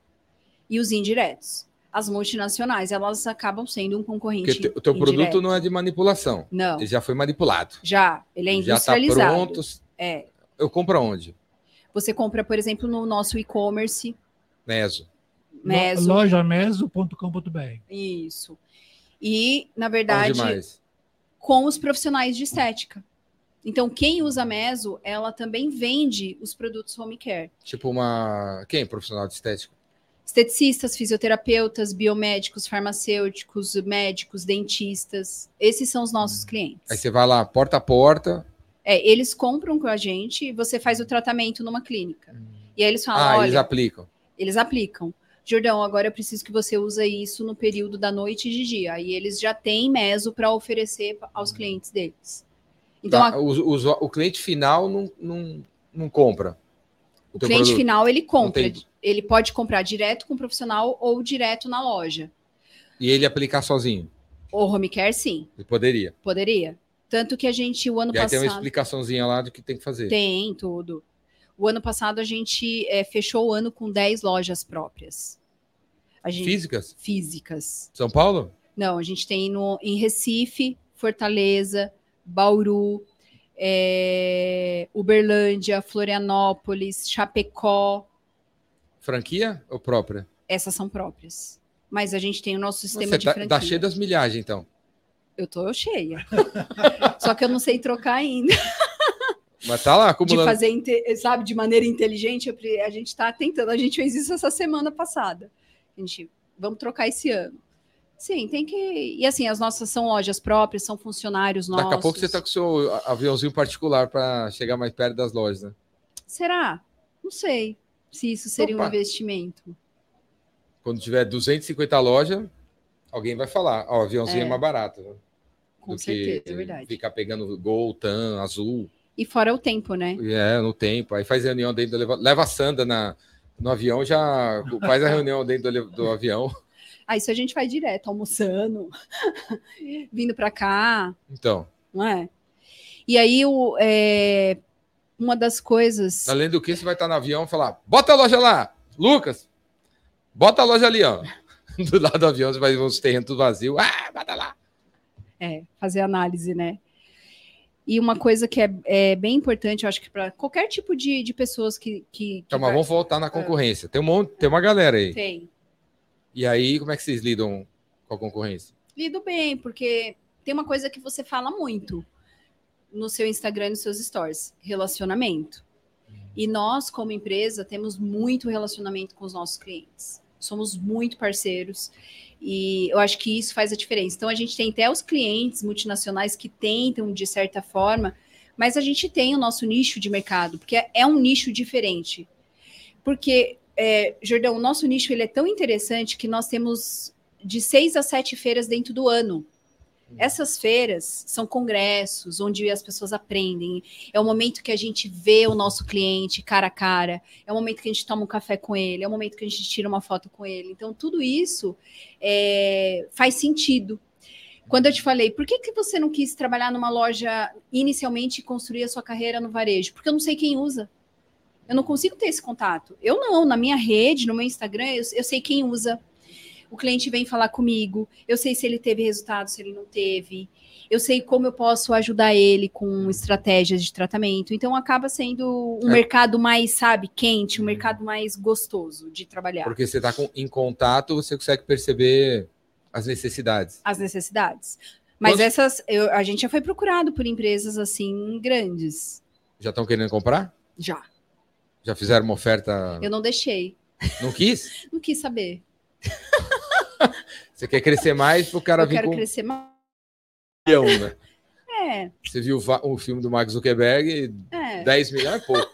e os indiretos. As multinacionais, elas acabam sendo um concorrente. Porque o teu indireto. produto não é de manipulação. Não, Ele já foi manipulado. já. Ele é já está industrializado. pronto. É. Eu compro aonde? Você compra, por exemplo, no nosso e-commerce, Meso. Meso. Lojameso.com.br. Isso. E, na Onde verdade, com os profissionais de estética. Então, quem usa Meso, ela também vende os produtos home care. Tipo uma. Quem? Profissional de estética? Esteticistas, fisioterapeutas, biomédicos, farmacêuticos, médicos, dentistas. Esses são os nossos clientes. Aí você vai lá, porta a porta. É, eles compram com a gente e você faz o tratamento numa clínica. E aí eles falam, Ah, olha, eles aplicam. eles aplicam. Jordão, agora eu preciso que você use isso no período da noite e de dia. Aí eles já têm meso para oferecer aos clientes deles. Então, Tá, a- o, o- o cliente final não, não, não compra. o teu cliente produto. final ele compra. tem- Ele pode comprar direto com o profissional ou direto na loja. E ele aplicar sozinho. O home care, sim, E poderia. poderia. Tanto que a gente, o ano E aí tem uma passado. explicaçãozinha lá do que tem que fazer. Tem tudo. O ano passado a gente é, fechou o ano com 10 lojas próprias. Gente, Físicas? Físicas. São Paulo? Não, a gente tem no, em Recife, Fortaleza, Bauru, é, Uberlândia, Florianópolis, Chapecó. Franquia ou própria? Essas são próprias. Mas a gente tem o nosso sistema Você de tá, franquia. tá cheio das milhagens, então. Eu tô cheia. Só que eu não sei trocar ainda. Mas tá lá De acumulando. fazer, inte- sabe, de maneira inteligente. A gente tá tentando. A gente fez isso essa semana passada. A gente, vamos trocar esse ano. Sim, tem que. E assim, as nossas são lojas próprias, são funcionários nossos. Daqui a pouco você tá com o seu aviãozinho particular para chegar mais perto das lojas, né? Será? Não sei se isso seria um Opa. investimento. Quando tiver 250 lojas, alguém vai falar. Ó, o aviãozinho é, É. mais barato. né? Com do certeza, que é verdade. ficar pegando Gol, TAM, Azul. E fora o tempo, né? É, no tempo. Aí faz reunião dentro do. Leva a Sanda na, no avião, já faz a reunião dentro do, do avião. Ah, isso a gente faz direto, almoçando, vindo pra cá, Então, não é? E aí, o, é, uma das coisas. além do que, você vai estar no avião e falar: bota a loja lá, Lucas, bota a loja ali, ó. Do lado do avião, você vai ver uns terrenos tudo vazio. Ah, bota lá. É, fazer análise, né? E uma coisa que é, é bem importante, eu acho que para qualquer tipo de, de pessoas que. que, que Então, mas vai- vamos voltar na concorrência. Tem, um monte, tem uma galera aí. Tem. E aí, como é que vocês lidam com a concorrência? Lido bem, porque tem uma coisa que você fala muito no seu Instagram e nos seus stories: relacionamento. E nós, como empresa, temos muito relacionamento com os nossos clientes. Somos muito parceiros e eu acho que isso faz a diferença. Então, a gente tem até os clientes multinacionais que tentam, de certa forma, mas a gente tem o nosso nicho de mercado, porque é- é um nicho diferente. Porque, é, Jordão, o nosso nicho ele é tão interessante que nós temos de seis a sete feiras dentro do ano. Essas feiras são congressos onde as pessoas aprendem. É o momento que a gente vê o nosso cliente cara a cara. É o momento que a gente toma um café com ele. É o momento que a gente tira uma foto com ele. Então, tudo isso é, faz sentido. Quando eu te falei, por que, que você não quis trabalhar numa loja inicialmente e construir a sua carreira no varejo? Porque eu não sei quem usa. Eu não consigo ter esse contato. Eu não, na minha rede, no meu Instagram, eu, eu sei quem usa. O cliente vem falar comigo, eu sei se ele teve resultado, se ele não teve. Eu sei como eu posso ajudar ele com estratégias de tratamento. Então acaba sendo um É. mercado mais, sabe, quente, um mercado mais gostoso de trabalhar. Porque você está em contato, você consegue perceber as necessidades. As necessidades. Mas Quantos- essas, eu- a gente já foi procurado por empresas assim grandes. Já estão querendo comprar? Já. Já fizeram uma oferta? Eu não deixei. Não quis? Não quis saber. Você quer crescer mais para o cara eu vir quero com crescer mais. né? É, Você viu o filme do Mark Zuckerberg, é. 10 milhões é pouco.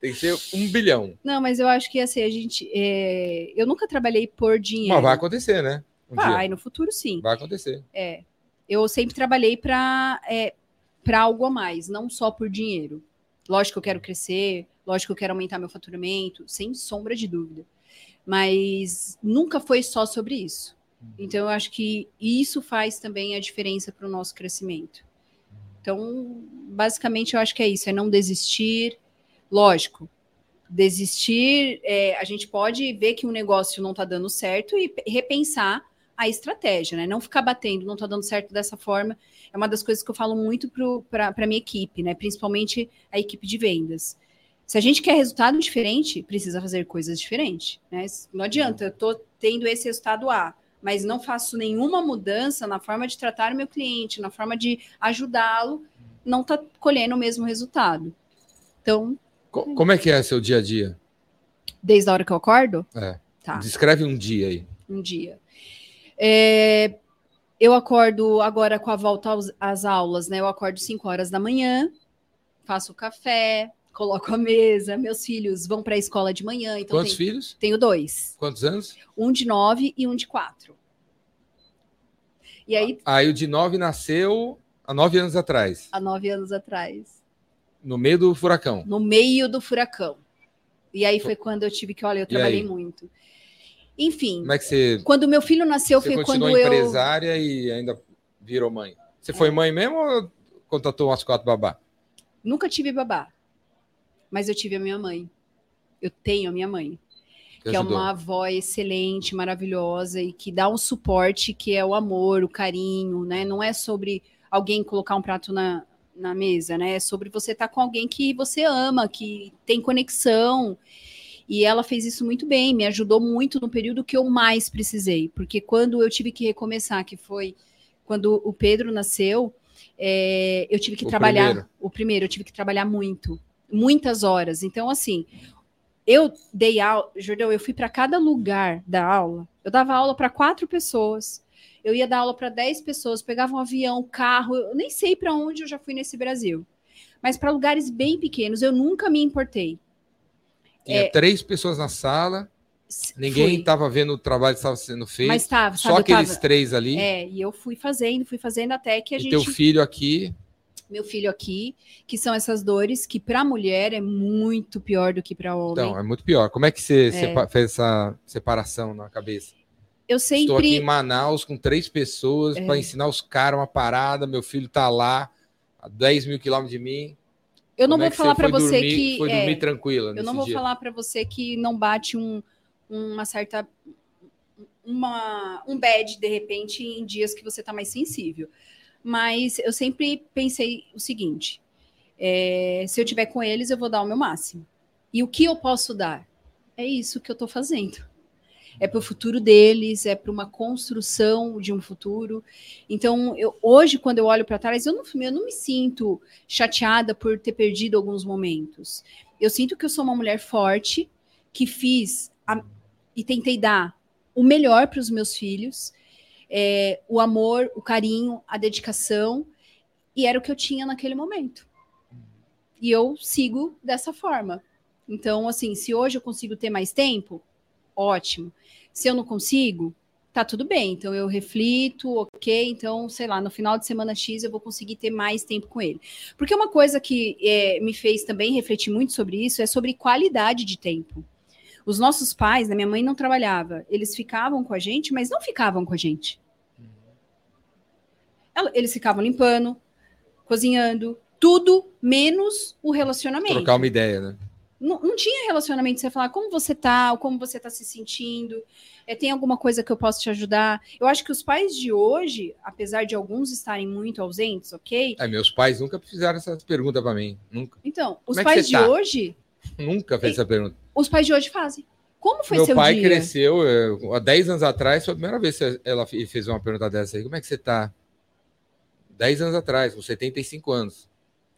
Tem que ser um bilhão. Não, mas eu acho que assim, a gente. é, Eu nunca trabalhei por dinheiro. Mas vai acontecer, né? Um Vai, dia. no futuro sim. Vai acontecer. É. Eu sempre trabalhei para é, para algo a mais, não só por dinheiro. Lógico que eu quero crescer, lógico que eu quero aumentar meu faturamento, sem sombra de dúvida. Mas nunca foi só sobre isso. Então, eu acho que isso faz também a diferença para o nosso crescimento. Então, basicamente, eu acho que é isso: é não desistir. Lógico, desistir, é, a gente pode ver que um negócio não está dando certo e pe- repensar a estratégia, né? Não ficar batendo, não está dando certo dessa forma. É uma das coisas que eu falo muito para a minha equipe, né? Principalmente a equipe de vendas. Se a gente quer resultado diferente, precisa fazer coisas diferentes, né? Não adianta, eu estou tendo esse resultado A, mas não faço nenhuma mudança na forma de tratar o meu cliente, na forma de ajudá-lo, não está colhendo o mesmo resultado. Então, Co- Como é que é seu dia a dia? desde a hora que eu acordo, É. tá. Descreve um dia aí. um dia. É, eu acordo agora com a volta aos- às aulas, né? Eu acordo 5 horas da manhã, faço café, coloco a mesa, meus filhos vão para a escola de manhã, então Quantos tenho, filhos? tenho dois, Quantos anos? um de 9 e um de 4. E aí, Aí o de 9 nasceu há 9 anos atrás, há nove anos atrás, no meio do furacão. no meio do furacão. E aí foi quando eu tive que, olha, eu trabalhei muito. Enfim, Como é que você, quando meu filho nasceu você foi quando eu empresária e ainda virou mãe? Você foi mãe mesmo ou contratou umas quatro babá? Nunca tive babá, mas eu tive a minha mãe. Eu tenho a minha mãe, Que que é uma avó excelente, maravilhosa e que dá um suporte que é o amor, o carinho, né? Não é sobre alguém colocar um prato na, na mesa, né? É sobre você estar com alguém que você ama, que tem conexão. E ela fez isso muito bem, me ajudou muito no período que eu mais precisei, porque quando eu tive que recomeçar, que foi quando o Pedro nasceu, é, eu tive que O trabalhar. primeiro. O primeiro, eu tive que trabalhar muito, muitas horas. Então, assim, eu dei aula, Jordão, eu fui para cada lugar da aula. Eu dava aula para quatro pessoas. Eu ia dar aula para dez pessoas, pegava um avião, carro, eu nem sei para onde eu já fui nesse Brasil. Mas para lugares bem pequenos, eu nunca me importei. Tinha três pessoas na sala, ninguém estava vendo o trabalho que estava sendo feito. Mas só aqueles tava- três ali. É, e eu fui fazendo, fui fazendo até que a e gente teu filho aqui. Meu filho aqui, que são essas dores que para mulher é muito pior do que para homem. Então, é muito pior. Como é que você É. fez essa separação na cabeça? eu Estou aqui em sempre Manaus com três pessoas É. para ensinar os caras uma parada. Meu filho tá lá, a 10 mil quilômetros de mim. eu não Como é vou que falar para você dormir- que Foi é, dormir tranquila. eu não vou dia? falar para você que não bate um, uma certa uma um bad de repente em dias que você tá mais sensível. Mas eu sempre pensei o seguinte: é, se eu tiver com eles, eu vou dar o meu máximo. E o que eu posso dar? É isso que eu tô fazendo. É para o futuro deles, é para uma construção de um futuro. Então, eu, hoje, quando eu olho para trás, eu não, eu não me sinto chateada por ter perdido alguns momentos. Eu sinto que eu sou uma mulher forte, que fiz a- e tentei dar o melhor para os meus filhos, é, o amor, o carinho, a dedicação, e era o que eu tinha naquele momento. E eu sigo dessa forma. Então, assim, se hoje eu consigo ter mais tempo, ótimo. Se eu não consigo, tá tudo bem. Então eu reflito, ok. Então, sei lá, no final de semana X eu vou conseguir ter mais tempo com ele. Porque uma coisa que é, me fez também refletir muito sobre isso é sobre qualidade de tempo. Os nossos pais, né, minha mãe não trabalhava, eles ficavam com a gente, mas não ficavam com a gente. Eles ficavam limpando, cozinhando, tudo menos o relacionamento. Trocar uma ideia, né? Não, não tinha relacionamento, você falar como você tá, como você tá se sentindo, é, tem alguma coisa que eu posso te ajudar. Eu acho que os pais de hoje, apesar de alguns estarem muito ausentes, ok? É, meus pais nunca fizeram essa pergunta para mim. Nunca. Então, os é pais de tá? hoje, Nunca fez essa pergunta. os pais de hoje fazem. Como foi Meu seu pai dia? cresceu eh, há 10 anos atrás, foi a primeira vez que ela fe- fez uma pergunta dessa aí. Como é que você tá? 10 anos atrás, com 75 anos.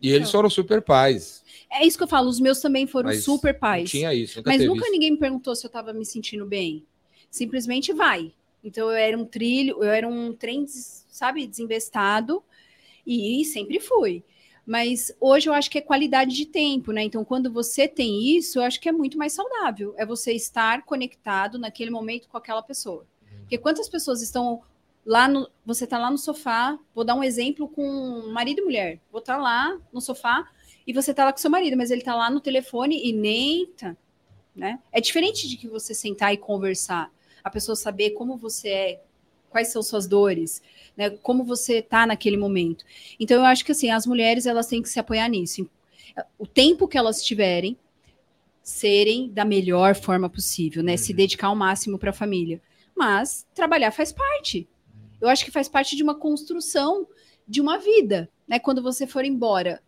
E eles Então. foram super pais. É isso que eu falo, os meus também foram Mas super pais. tinha isso. Nunca Mas nunca isso. ninguém me perguntou se eu tava me sentindo bem. Simplesmente vai. Então eu era um trilho, eu era um trem, sabe, desinvestado e sempre fui. Mas hoje eu acho que é qualidade de tempo, né? Então quando você tem isso, eu acho que é muito mais saudável. É você estar conectado naquele momento com aquela pessoa. Porque quantas pessoas estão lá no, você tá lá no sofá, vou dar um exemplo com marido e mulher. Vou estar lá no sofá e você tá lá com seu marido, mas ele tá lá no telefone e nem tá, né? É diferente de que você sentar e conversar, a pessoa saber como você é, quais são suas dores, né? Como você tá naquele momento. Então eu acho que assim, as mulheres elas têm que se apoiar nisso. O tempo que elas tiverem serem da melhor forma possível, né? Se Uhum. dedicar ao máximo para a família. Mas trabalhar faz parte. Eu acho que faz parte de uma construção de uma vida, né? Quando você for embora,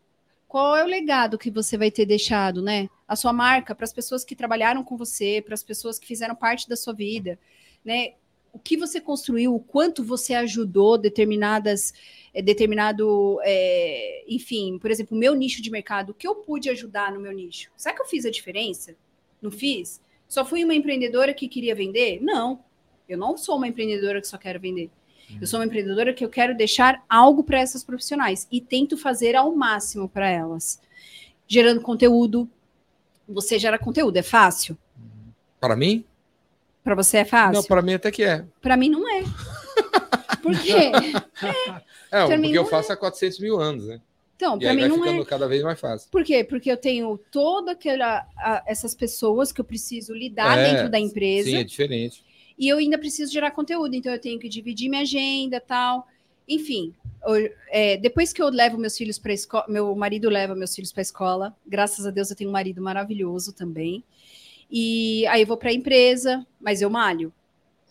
qual é o legado que você vai ter deixado, né? A sua marca para as pessoas que trabalharam com você, para as pessoas que fizeram parte da sua vida, né? O que você construiu, o quanto você ajudou determinadas, eh, determinado, eh, enfim, por exemplo, o meu nicho de mercado, o que eu pude ajudar no meu nicho? Será que eu fiz a diferença? Não fiz? Só fui uma empreendedora que queria vender? Não. Eu não sou uma empreendedora que só quero vender. Eu sou uma empreendedora que eu quero deixar algo para essas profissionais e tento fazer ao máximo para elas. Gerando conteúdo. Você gera conteúdo, é fácil? Para mim? Para você é Não, fácil? para mim até que é. Para mim não é. Por quê? É, mim porque eu não faço há 400 mil anos, né? Então, para mim vai não ficando é. cada vez mais fácil. Por quê? Porque eu tenho toda aquela a- essas pessoas que eu preciso lidar É, dentro da empresa. Sim, é diferente. E eu ainda preciso gerar conteúdo, então eu tenho que dividir minha agenda tal. Enfim, o- é, depois que eu levo meus filhos para escola, meu marido leva meus filhos para a escola. Graças a Deus eu tenho um marido maravilhoso também. E aí eu vou para a empresa, mas eu malho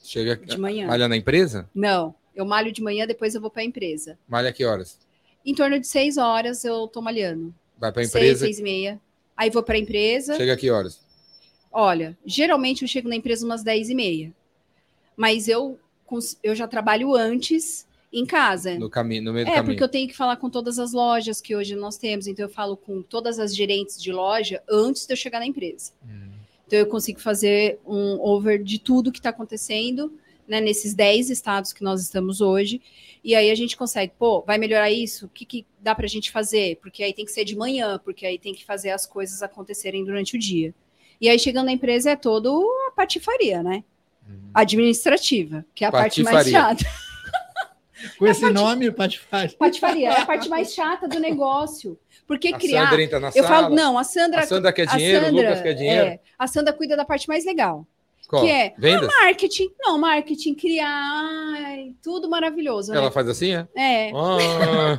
Chega de manhã. malha na empresa? Não, eu malho de manhã, depois eu vou para a empresa. Malha que horas? Em torno de seis horas eu tô malhando. Vai pra Seis, empresa, seis e meia. Aí vou para a empresa. chega que horas? Olha, geralmente eu chego na empresa umas 10 e meia. Mas eu, eu já trabalho antes em casa. No caminho, no meio do É, caminho. porque eu tenho que falar com todas as lojas que hoje nós temos. Então, eu falo com todas as gerentes de loja antes de eu chegar na empresa. Hum. Então, eu consigo fazer um over de tudo que está acontecendo né, nesses 10 estados que nós estamos hoje. E aí a gente consegue, pô, vai melhorar isso? O que, que dá para a gente fazer? Porque aí tem que ser de manhã, porque aí tem que fazer as coisas acontecerem durante o dia. E aí, chegando na empresa, é toda a patifaria, né? Hum. Administrativa, que é a parte mais Patifaria. chata. Com esse nome, Patifar. Patifaria é a parte mais chata do negócio. Porque A criar. Sandra entra na Eu sala. falo, não, a Sandra. a Sandra quer a dinheiro, Sandra, o Lucas quer dinheiro. é, a Sandra cuida da parte mais legal. Qual? que é? Vendas? Marketing. Não, marketing, criar. ai, tudo maravilhoso. né? Ela faz assim, é? É. Ah,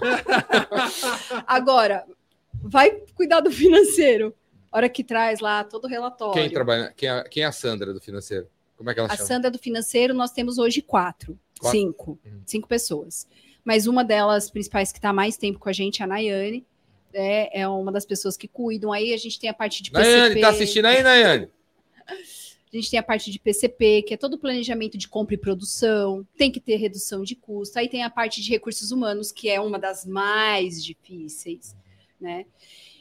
Agora, vai cuidar do financeiro. Hora que traz lá todo o relatório. quem trabalha? Quem é, quem é a Sandra do financeiro? Como é que ela A chama? Sandra do financeiro, nós temos hoje quatro, Quatro? cinco, Uhum. cinco pessoas. Mas uma delas principais que está mais tempo com a gente é a Nayane. É, é uma das pessoas que cuidam. Aí a gente tem a parte de PCP. Nayane, tá assistindo aí, Nayane? A gente tem a parte de PCP, que é todo o planejamento de compra e produção, tem que ter redução de custo. Aí tem a parte de recursos humanos, que é uma das mais difíceis, né?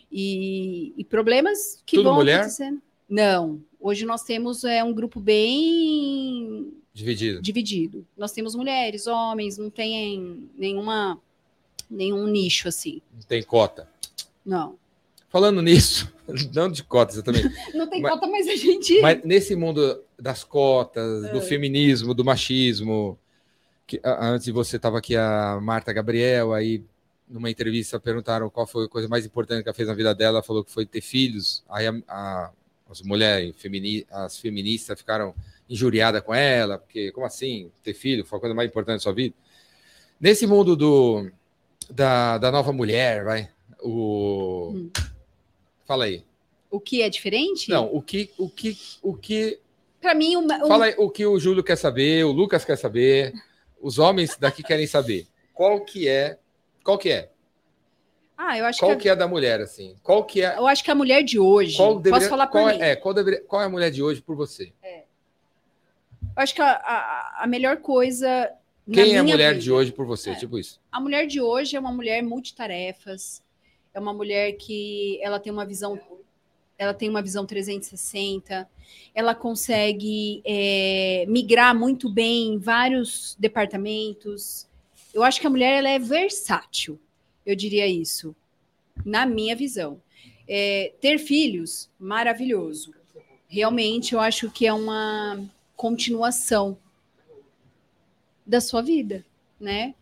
E, e problemas que Tudo vão mulher? acontecendo. Não. Hoje nós temos é, um grupo bem Dividido. dividido. Nós temos mulheres, homens, não tem nenhuma nenhum nicho assim. Não tem cota. Não. Falando nisso, não de cotas exatamente, Não tem Mas- cota, mas a gente. mas nesse mundo das cotas, É. do feminismo, do machismo, que antes de você estava aqui a Marta Gabriel, aí numa entrevista perguntaram qual foi a coisa mais importante que ela fez na vida dela, ela falou que foi ter filhos. Aí a- a- as mulheres, femini, as feministas ficaram injuriadas com ela, porque como assim, ter filho foi a coisa mais importante da sua vida? Nesse mundo do, da, da nova mulher, vai, o... Hum. Fala aí. O que é diferente? Não, o que, o que, o que, Para mim, uma, um- fala aí o que o Júlio quer saber, o Lucas quer saber, os homens daqui querem saber. Qual que é, qual que é, Ah, eu acho qual que, que é da mulher assim? Qual que é, eu acho que a mulher de hoje. qual deveria, posso falar qual mim? é, é, qual deveria, qual é a mulher de hoje por você? Eu acho que a, a, a melhor coisa. Quem é a mulher vida- de hoje por você? É. Tipo isso. A mulher de hoje é uma mulher multitarefas. É uma mulher que ela tem uma visão. Ela tem uma visão 360. Ela consegue é, migrar muito bem em vários departamentos. Eu acho que a mulher ela é versátil. Eu diria isso, na minha visão. É, ter filhos, maravilhoso. Realmente, eu acho que é uma continuação da sua vida, né?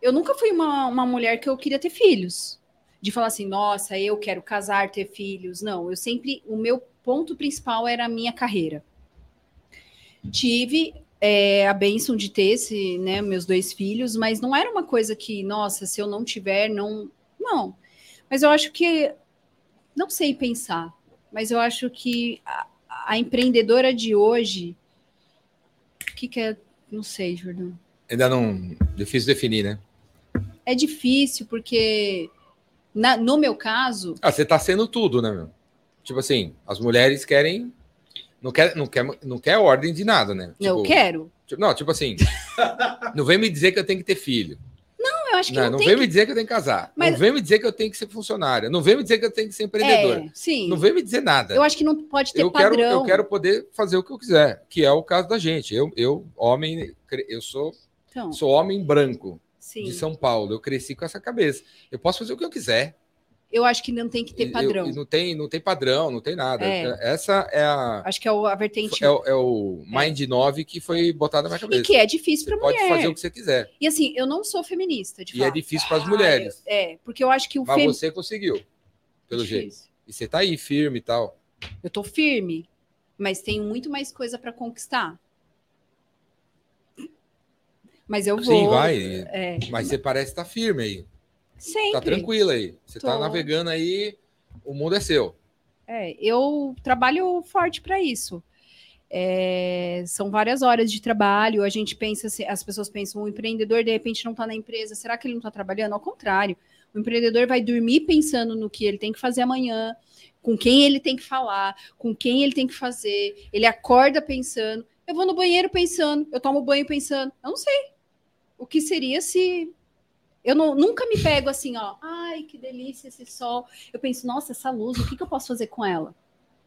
Eu nunca fui uma, uma mulher que eu queria ter filhos. De falar assim, nossa, eu quero casar, ter filhos. Não, eu sempre. O meu ponto principal era a minha carreira. Tive é, a bênção de ter esse, né, meus dois filhos, mas não era uma coisa que, nossa, se eu não tiver, não. Não. Mas eu acho que. Não sei pensar, mas eu acho que a, a empreendedora de hoje. O que, que é. Não sei, Jordão. Ainda não, difícil definir, né? É difícil, porque na- no meu caso, Ah, você tá sendo tudo, né, meu? Tipo assim, as mulheres querem, não quer, não quer, não quer ordem de nada, né? eu Tipo, quero. tipo- não, tipo assim, não vem me dizer que eu tenho que ter filho. Não, eu acho que Não, não, vem que... me dizer que eu tenho que casar. Mas- Não vem me dizer que eu tenho que ser funcionária. Não vem me dizer que eu tenho que ser empreendedor. É, sim. Não vem me dizer nada. Eu acho que não pode ter eu quero, padrão. eu quero poder fazer o que eu quiser, que é o caso da gente. Eu, eu homem, eu sou, Então, sou homem branco sim. de São Paulo. Eu cresci com essa cabeça. Eu posso fazer o que eu quiser. Eu acho que não tem que ter E- padrão. eu- e não tem, não tem padrão, não tem nada. É. Essa é a Acho que é o- a vertente. é, o- é o Mind 9 que foi botado na minha E cabeça. que é difícil para pode mulher. fazer o que você quiser. E assim, eu não sou feminista, de E é difícil para as Ah, mulheres. eu- É, porque eu acho que o Mas fem- você conseguiu, pelo jeito. E você tá aí, firme e tal. Eu tô firme, mas tenho muito mais coisa para conquistar. Mas eu vou. Sim, vai. É, Mas você parece estar firme aí. Sempre. Tá tranquila aí. Você tá Tô. navegando aí, o mundo é seu. É, eu trabalho forte para isso. É, são várias horas de trabalho. A gente pensa, assim, as pessoas pensam, o empreendedor de repente não está na empresa, será que ele não está trabalhando? Ao contrário, o empreendedor vai dormir pensando no que ele tem que fazer amanhã, com quem ele tem que falar, com quem ele tem que fazer. Ele acorda pensando. Eu vou no banheiro pensando, eu tomo banho pensando. Eu não sei o que seria se eu não- nunca me pego assim, ó. Ai, que delícia esse sol. Eu penso, nossa, essa luz, o que, que eu posso fazer com ela?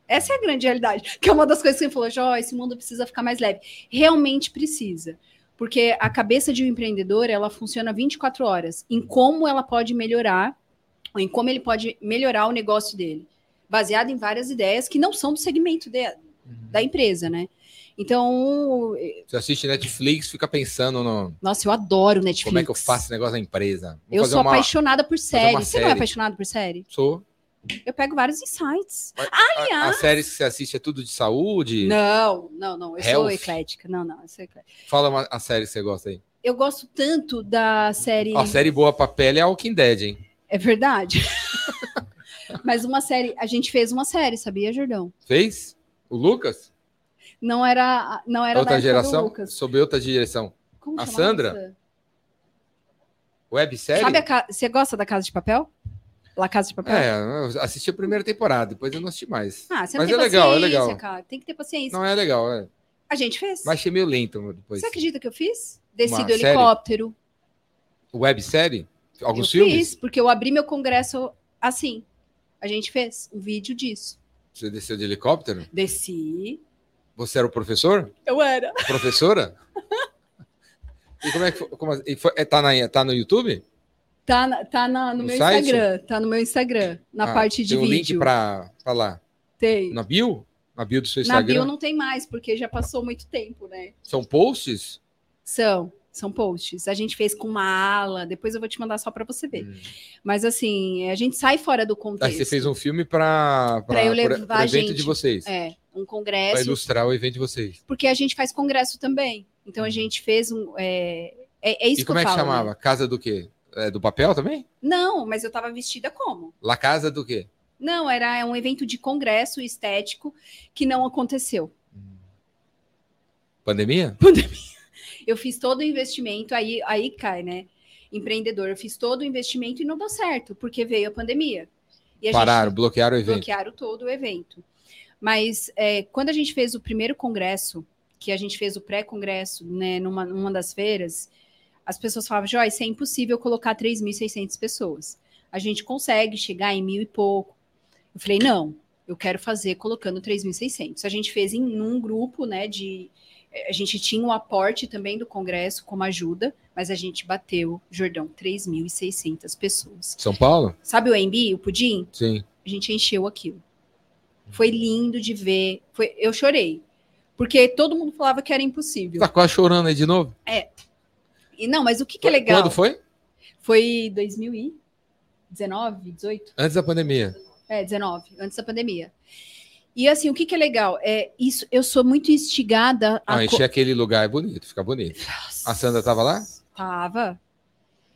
Essa é a grande realidade. Que é uma das coisas que você falou, Jó, esse mundo precisa ficar mais leve. Realmente precisa. Porque a cabeça de um empreendedor, ela funciona 24 horas em como ela pode melhorar, ou em como ele pode melhorar o negócio dele. Baseado em várias ideias que não são do segmento de- da empresa, né? Então, Você assiste Netflix, fica pensando no nossa, eu adoro Netflix. como é que eu faço esse negócio na empresa. Vou Eu sou uma- apaixonada por série. Você não é apaixonado por série? Sou. Eu pego vários insights. A- Aliás- As séries que você assiste é tudo de saúde? Não, não, não. Eu sou Health? eclética. Não, não, eu sou eclética. Fala uma, a série que você gosta aí. Eu gosto tanto da série. A série boa pra pele é Walking Dead, hein? É verdade. Mas uma série. A gente fez uma série, sabia, Jordão? Fez? O Lucas? Não era, não era outra geração? Lucas. Sob outra direção. Como A Sandra? essa? Websérie? Sabe ca... Você gosta da Casa de Papel? La Casa de Papel? É, eu assisti a primeira temporada, depois eu não assisti mais. Ah, você Mas não tem é legal, é legal. cara. Tem que ter paciência. Não é legal, é. A gente fez. Mas achei meio lento depois. Você acredita que eu fiz? Desci do série? helicóptero. Websérie? Alguns eu filmes? fiz, porque eu abri meu congresso assim. A gente fez um vídeo disso. Você desceu de helicóptero? Desci. Você era o professor? Eu era. Professora? e como é que foi? Como, e foi- é, tá, na, tá no YouTube? Tá, na- tá na- no, No meu site? Instagram. Tá no meu Instagram. Na Ah, parte de tem um vídeo. link pra, pra lá. Tem. Na bio? Na bio do seu Na Instagram? bio não tem mais, porque já passou muito tempo, né? São posts? São. São posts. A gente fez com uma ala. Depois eu vou te mandar só para você ver. Hum. Mas assim, a gente sai fora do contexto. Aí você fez um filme para Pra eu levar evento a de gente. vocês. É, um Para congresso. ilustrar o evento de vocês. Porque a gente faz congresso também. Então a gente fez um. É, é, é isso Uhum. e que como eu é que falo, chamava? né? Casa do quê? É, do papel também? Não, mas eu tava vestida como? La Casa do quê? Não, era um evento de congresso estético que não aconteceu. Pandemia? Eu fiz todo o investimento, aí, aí cai, né? Empreendedor, eu fiz todo o investimento e não deu certo, porque veio a pandemia. Pararam, gente bloquearam o evento. bloquearam todo o evento. Mas é, quando a gente fez o primeiro congresso, que a gente fez o pré-congresso, né, numa, numa das feiras, as pessoas falavam, Joyce, é impossível colocar 3.600 pessoas. A gente consegue chegar em mil e pouco. Eu falei, não, eu quero fazer colocando 3.600. A gente fez em um grupo, né, de... A gente tinha o aporte também do congresso como ajuda, mas a gente bateu, Jordão, 3.600 pessoas. São Paulo? Sabe o AMB, o pudim? Sim. a gente encheu aquilo. Foi lindo de ver. Foi, eu chorei. Porque todo mundo falava que era impossível. Tá quase chorando aí de novo? E não, mas o que, que é legal? Quando foi? Foi 2019, 18? Antes da pandemia. É, 19, antes da pandemia. E assim, o que, que é legal? É isso, eu sou muito instigada Ah, a. encher aquele lugar é bonito, fica bonito. A Sandra tava lá? Tava.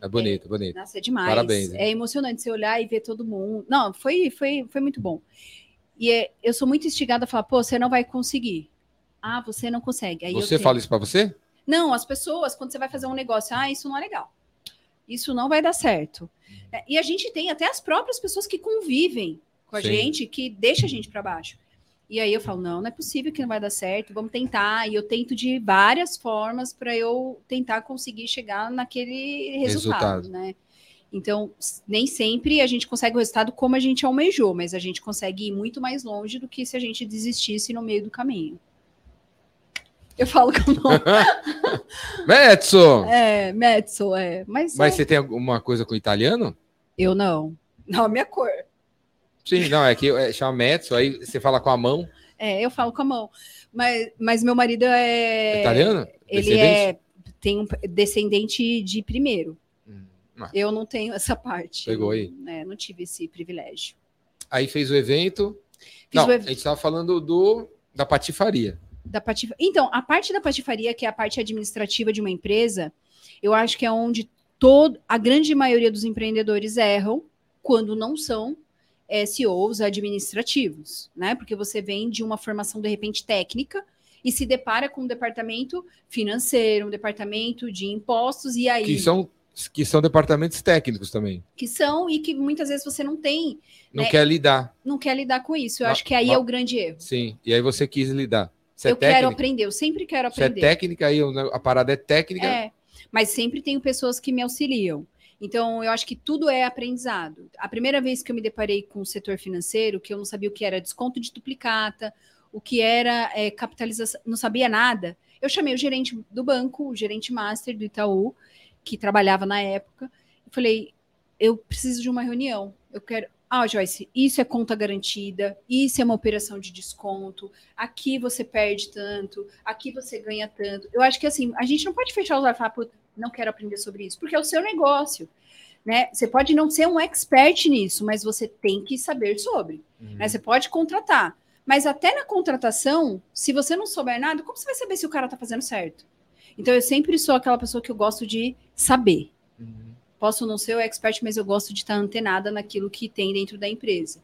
É bonito, bonito. Nossa, é demais. Parabéns? É emocionante você olhar e ver todo mundo. Não, foi, foi, foi muito bom. E é- eu sou muito instigada a falar, pô, você não vai conseguir. Ah, você não consegue. Aí Você fala isso pra você? Não, as pessoas, quando você vai fazer um negócio, ah, isso não é legal. Isso não vai dar certo. É, E a gente tem até as próprias pessoas que convivem com a Sim. gente, que deixa a gente para baixo. E aí eu falo, não, não é possível que não vai dar certo, vamos tentar. E eu tento de várias formas para eu tentar conseguir chegar naquele resultado, Resultado. né? Então, nem sempre a gente consegue o resultado como a gente almejou, mas a gente consegue ir muito mais longe do que se a gente desistisse no meio do caminho. Eu falo com o nome. Metso! É, Metzel, é. Mas, Mas é, você tem alguma coisa com italiano? eu não. Não, a minha cor. Sim, não, é que é, chama Metso, aí você fala com a mão. É, eu falo com a mão. Mas, mas meu marido é. italiano? Ele é. Tem um descendente de primeiro. Ah. Eu não tenho essa parte. Pegou aí. né, não tive esse privilégio. Aí fez o evento. Fiz não, o ev- a gente tava falando do da patifaria. Da patif... Então, a parte da patifaria, que é a parte administrativa de uma empresa, eu acho que é onde todo, a grande maioria dos empreendedores erram quando não são é, CEOs administrativos, né? Porque você vem de uma formação, de repente, técnica e se depara com um departamento financeiro, um departamento de impostos, e aí. Que são, que são departamentos técnicos também. Que são, e que muitas vezes você não tem. Não né? quer lidar. Não quer lidar com isso. Eu acho que aí é o grande erro. Sim. E aí você quis lidar. Você é eu quero técnica. aprender, eu sempre quero Você é aprender. técnica aí, a parada é técnica. É, mas sempre tenho pessoas que me auxiliam. Então, eu acho que tudo é aprendizado. A primeira vez que eu me deparei com o setor financeiro, que eu não sabia o que era desconto de duplicata, o que era é, capitalização, não sabia nada, eu chamei o gerente do banco, o gerente master do Itaú, que trabalhava na época, e falei: eu preciso de uma reunião. Eu quero. Ah, Joyce, isso é conta garantida, isso é uma operação de desconto, aqui você perde tanto, aqui você ganha tanto. Eu acho que assim, a gente não pode fechar os olhos e falar, "Pô, não quero aprender sobre isso, porque é o seu negócio. Né? Você pode não ser um expert nisso, mas você tem que saber sobre. Uhum. né? Você pode contratar. Mas até na contratação, se você não souber nada, como você vai saber se o cara está fazendo certo? Então, eu sempre sou aquela pessoa que eu gosto de saber. Uhum. Posso não ser o expert, mas eu gosto de estar antenada naquilo que tem dentro da empresa.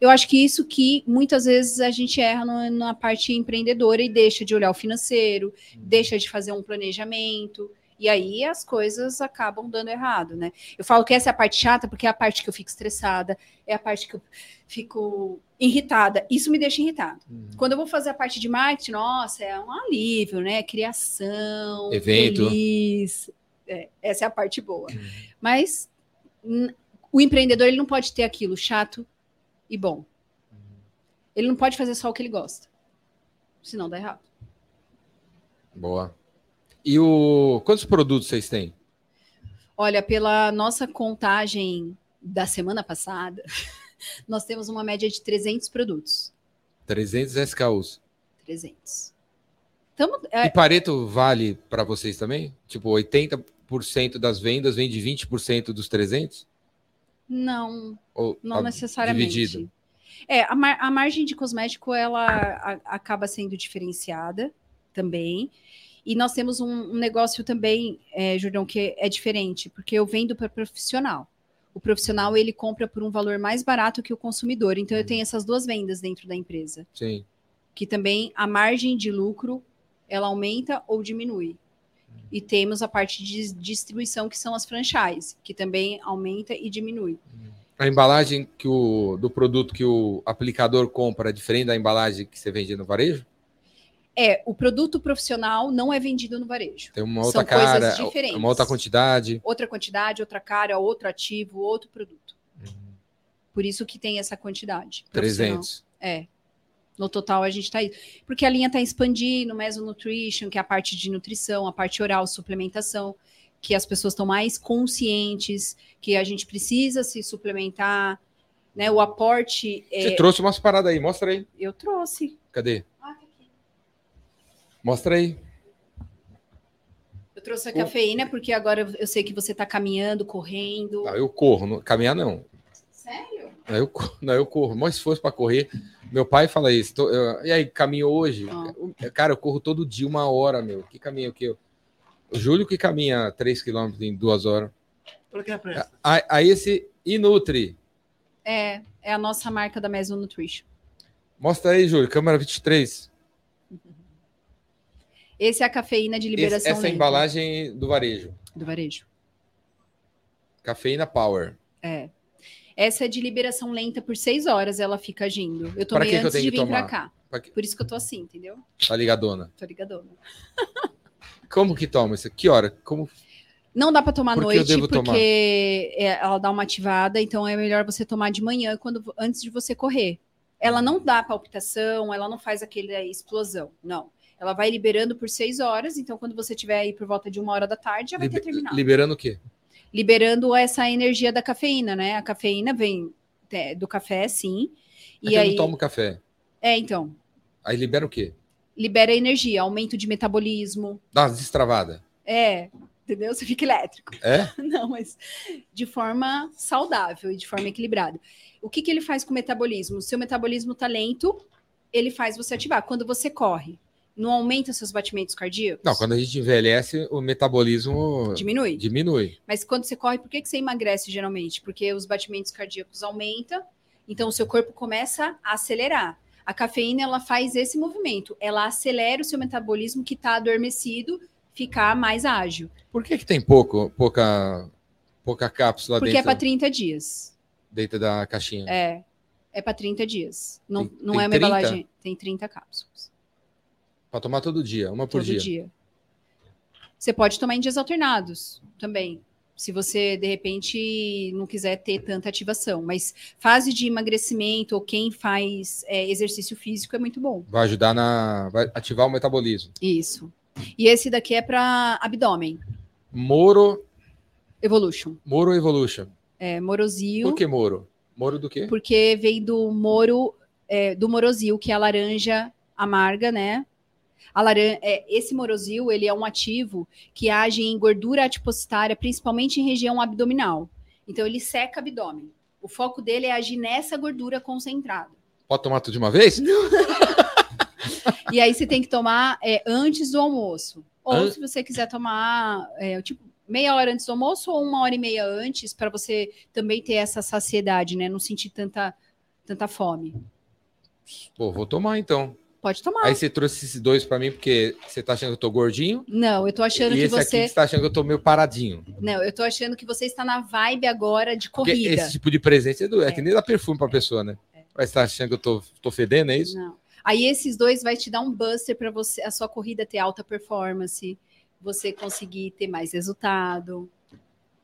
Eu acho que isso que muitas vezes a gente erra no- na parte empreendedora e deixa de olhar o financeiro, deixa de fazer um planejamento. E aí as coisas acabam dando errado, né? Eu falo que essa é a parte chata, porque é a parte que eu fico estressada, é a parte que eu fico irritada. Isso me deixa irritada. Uhum. Quando eu vou fazer a parte de marketing, nossa, é um alívio, né? Criação, Evento. feliz. É, essa é a parte boa. Uhum. Mas o empreendedor ele não pode ter aquilo chato e bom. Ele não pode fazer só o que ele gosta. Senão dá errado. Boa. E o quantos produtos vocês têm? Olha, pela nossa contagem da semana passada, nós temos uma média de 300 produtos. 300 SKUs. 300. Tamo, E é, Pareto vale para vocês também? Tipo, 80% das vendas vem de 20% dos 300? não, Ou não a- necessariamente. dividido? É, a, mar- a margem de cosmético ela a- acaba sendo diferenciada também. E nós temos um, um negócio também, é, Jordão, que é diferente, porque eu vendo para profissional. O profissional ele compra por um valor mais barato que o consumidor. Então eu tenho essas duas vendas dentro da empresa, Sim. que também a margem de lucro ela aumenta ou diminui. E temos a parte de distribuição, que são as franchises, que também aumenta e diminui. A embalagem que o, do produto que o aplicador compra é diferente da embalagem que você vende no varejo? É, o produto profissional não é vendido no varejo. Tem uma São outra coisas cara, diferentes. uma outra quantidade. Outra quantidade, outra cara, outro ativo, outro produto. Por isso que tem essa quantidade. profissional. 300. É. No total a gente está aí. Porque a linha está expandindo, Meso Nutrition, que é a parte de nutrição, a parte oral, suplementação, que as pessoas estão mais conscientes, que a gente precisa se suplementar, né? O aporte. Você é, trouxe umas paradas aí, mostra aí. Eu trouxe. Cadê? Mostra aí. Eu trouxe a O- cafeína, porque agora eu sei que você está caminhando, correndo. Não, eu corro, não- caminhar não. Sério? Não, eu, corro- não, eu corro. Mas se fosse para correr, meu pai fala isso. tô- eu- e aí, caminho hoje? Ah. Cara, eu corro todo dia uma hora, meu. Que caminho que eu. O Júlio que caminha 3 km em duas horas. Por que é pressa? Aí, aí esse Inutri. É, é a nossa marca da Meso Nutrition. Mostra aí, Júlio, câmera 23. Esse é a cafeína de Esse- liberação essa é a lenta embalagem do varejo. do varejo. Cafeína Power. É. Essa é de liberação lenta por seis horas, ela fica agindo. Eu tomei eu antes tenho de vir pra tomar? cá. Que- Por isso que eu tô assim, entendeu? Tá ligadona. Tô ligadona. Como que toma isso? Que hora? Como? Não dá pra tomar à eu noite, porque tomar? é, ela dá uma ativada, então é melhor você tomar de manhã, quando, antes de você correr. Ela não dá palpitação, ela não faz aquele aí, explosão, não. Ela vai liberando por seis horas, então quando você tiver aí por volta de uma hora da tarde, já vai ter Liber- terminado. liberando o quê? liberando essa energia da cafeína, né? A cafeína vem é, do café, sim. É E eu aí, não tomo café. é, então, Aí libera o quê? libera energia, aumento de metabolismo. Dá uma destravada. É, entendeu? Você fica elétrico. É? Não, mas de forma saudável e de forma equilibrada. O que, que ele faz com o metabolismo? Seu metabolismo tá lento, ele faz você ativar. Quando você corre, não aumenta seus batimentos cardíacos? Não, quando a gente envelhece, o metabolismo Diminui. diminui. Mas quando você corre, por que, que você emagrece geralmente? Porque os batimentos cardíacos aumentam, então o seu corpo começa a acelerar. A cafeína ela faz esse movimento, ela acelera o seu metabolismo que está adormecido, ficar mais ágil. Por que, que tem pouco, pouca, pouca cápsula Porque é dentro, para 30 dias. dentro da caixinha? É. É para 30 dias. Não, Tem- não tem é uma 30? embalagem. Tem 30 cápsulas. Para tomar todo dia, uma por todo dia. dia. Você pode tomar em dias alternados também. Se você, de repente, não quiser ter tanta ativação. Mas fase de emagrecimento ou quem faz é, exercício físico é muito bom. Vai ajudar na. Vai ativar o metabolismo. Isso. E esse daqui é para abdômen. Moro, Evolution. Moro Evolution. É morozil. Por que Moro? Moro do quê? Porque vem do moro, é, do morozil, que é a laranja amarga, né? A é, esse morozil, ele é um ativo que age em gordura adipositária, principalmente em região abdominal. Então, ele seca abdômen. O foco dele é agir nessa gordura concentrada. Pode tomar tudo de uma vez? E aí, você tem que tomar é, antes do almoço. Ou An- se você quiser tomar, é, tipo, meia hora antes do almoço ou uma hora e meia antes, para você também ter essa saciedade, né? Não sentir tanta, tanta fome. Pô, vou tomar então. Pode tomar. Aí você trouxe esses dois para mim porque você tá achando que eu tô gordinho. Não, eu tô achando e que esse aqui você. você tá achando que eu tô meio paradinho. Não, eu tô achando que você está na vibe agora de Porque corrida. esse tipo de presente é, do- é É. que nem dá perfume pra pessoa, né? Mas você tá achando que eu tô, tô fedendo, é isso? Não. Aí esses dois vai te dar um buster para você, a sua corrida ter alta performance, você conseguir ter mais resultado.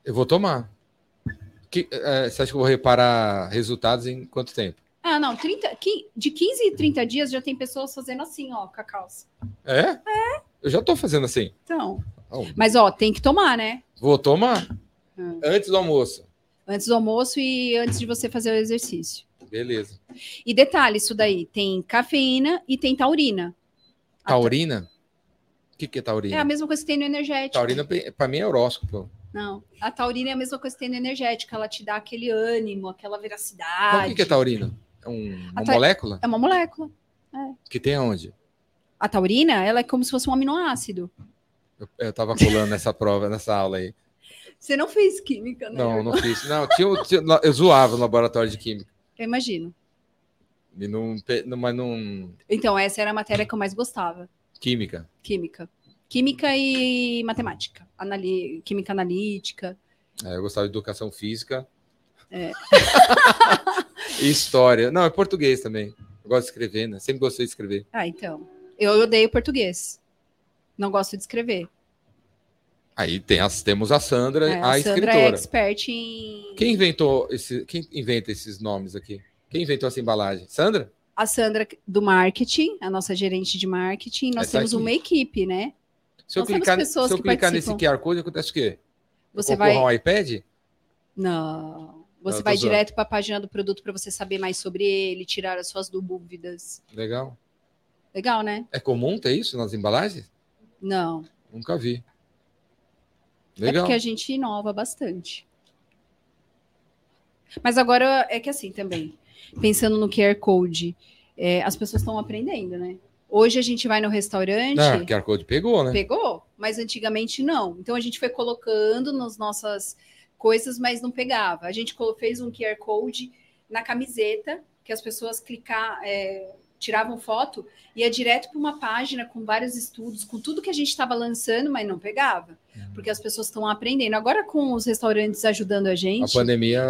Eu vou tomar. Que, eh, você acha que eu vou reparar resultados em quanto tempo? Ah, não, 30, qui- de 15 e 30 dias já tem pessoas fazendo assim, ó, com a calça. É? É. Eu já tô fazendo assim. Então, Ó, mas ó, tem que tomar, né? Vou tomar Hum. antes do almoço. Antes do almoço e antes de você fazer o exercício. Beleza. E detalhe, isso daí tem cafeína e tem taurina. Taurina? O que, que é taurina? É a mesma coisa que tem no energético. Taurina, pra mim, é horóscopo. Não, a taurina é a mesma coisa que tem no energético, ela te dá aquele ânimo, aquela veracidade. o que, que é taurina? É um- uma ta- molécula? É uma molécula. Que tem aonde? A taurina, ela é como se fosse um aminoácido. Eu, eu tava colando nessa prova, nessa aula aí. Você não fez química, né? Não, não fiz. Não, tinha, tinha- eu zoava no laboratório de química. Eu imagino. E não- mas não. Então, essa era a matéria que eu mais gostava. Química. Química. Química e matemática. Anali... Química analítica. É, eu gostava de educação física. É. história. Não, é português também. Eu gosto de escrever, né? Sempre gostei de escrever. Ah, então. Eu odeio português. Não gosto de escrever. Aí tem as, temos a Sandra, É, a, a Sandra é escritora. expert em. Quem inventou esse, quem inventa esses nomes aqui? Quem inventou essa embalagem? Sandra? A Sandra do marketing, a nossa gerente de marketing. Nós Essa temos aqui. uma equipe, né? Se eu Nós clicar, se eu clicar nesse participam. QR Code, acontece o quê? Você eu vai. um iPad? Não. Você tô vai zoando. direto para a página do produto para você saber mais sobre ele, tirar as suas dúvidas. Legal. Legal, né? É comum ter isso nas embalagens? Não. Nunca vi. É Legal. porque a gente inova bastante. Mas agora é que assim também, pensando no QR Code, é, as pessoas estão aprendendo, né? Hoje a gente vai no restaurante, Ah, QR Code pegou, né? pegou, mas antigamente não. Então a gente foi colocando nas nossas coisas, mas não pegava. A gente fez um QR Code na camiseta, que as pessoas clicar, é, tiravam foto, ia direto para uma página com vários estudos, com tudo que a gente estava lançando, mas não pegava, porque as pessoas estão aprendendo. Agora com os restaurantes ajudando a A gente, pandemia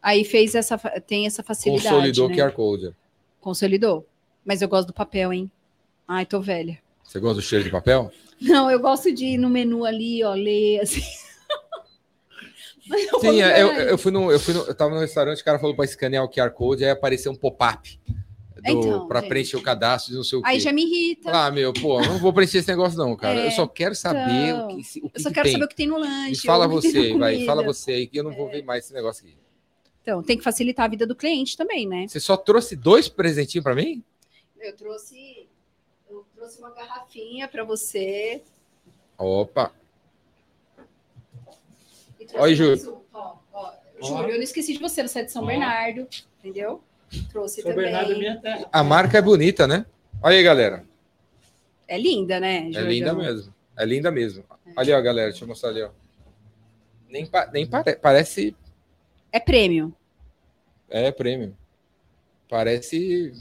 aí fez essa tem essa facilidade, consolidou o né? QR Code. Consolidou. Mas eu gosto do papel, hein? Ai, tô velha. Você gosta do cheiro de papel? Não, eu gosto de ir no menu ali, ó, ler assim. Sim, é, eu, eu fui no, eu fui no, eu tava no restaurante, o cara falou para escanear o QR Code, aí apareceu um pop-up Então, para preencher o cadastro de não sei o quê. Aí já me irrita. Ah, meu, pô, não vou preencher esse negócio não, cara. É, eu só quero saber então, o que, o que eu só que quero tem. saber o que tem no Me lanche. fala que tem você, vai, fala você aí que eu não vou ver mais esse negócio aqui. Então, tem que facilitar a vida do cliente também, né? Você só trouxe dois presentinhos para mim? Eu trouxe, eu trouxe uma garrafinha para você. Opa, Oi, Júlio. ó, ó. Júlio, eu não esqueci de você, você é de São Ó. Bernardo, entendeu? Trouxe São também. Bernardo é minha terra. a marca é bonita, né? Olha aí, galera. É linda, né? É Jordão? linda mesmo. É linda mesmo. Ali, ó, galera, deixa eu mostrar ali, ó. Nem, pa- nem pare- parece. É prêmio. É prêmio. Parece.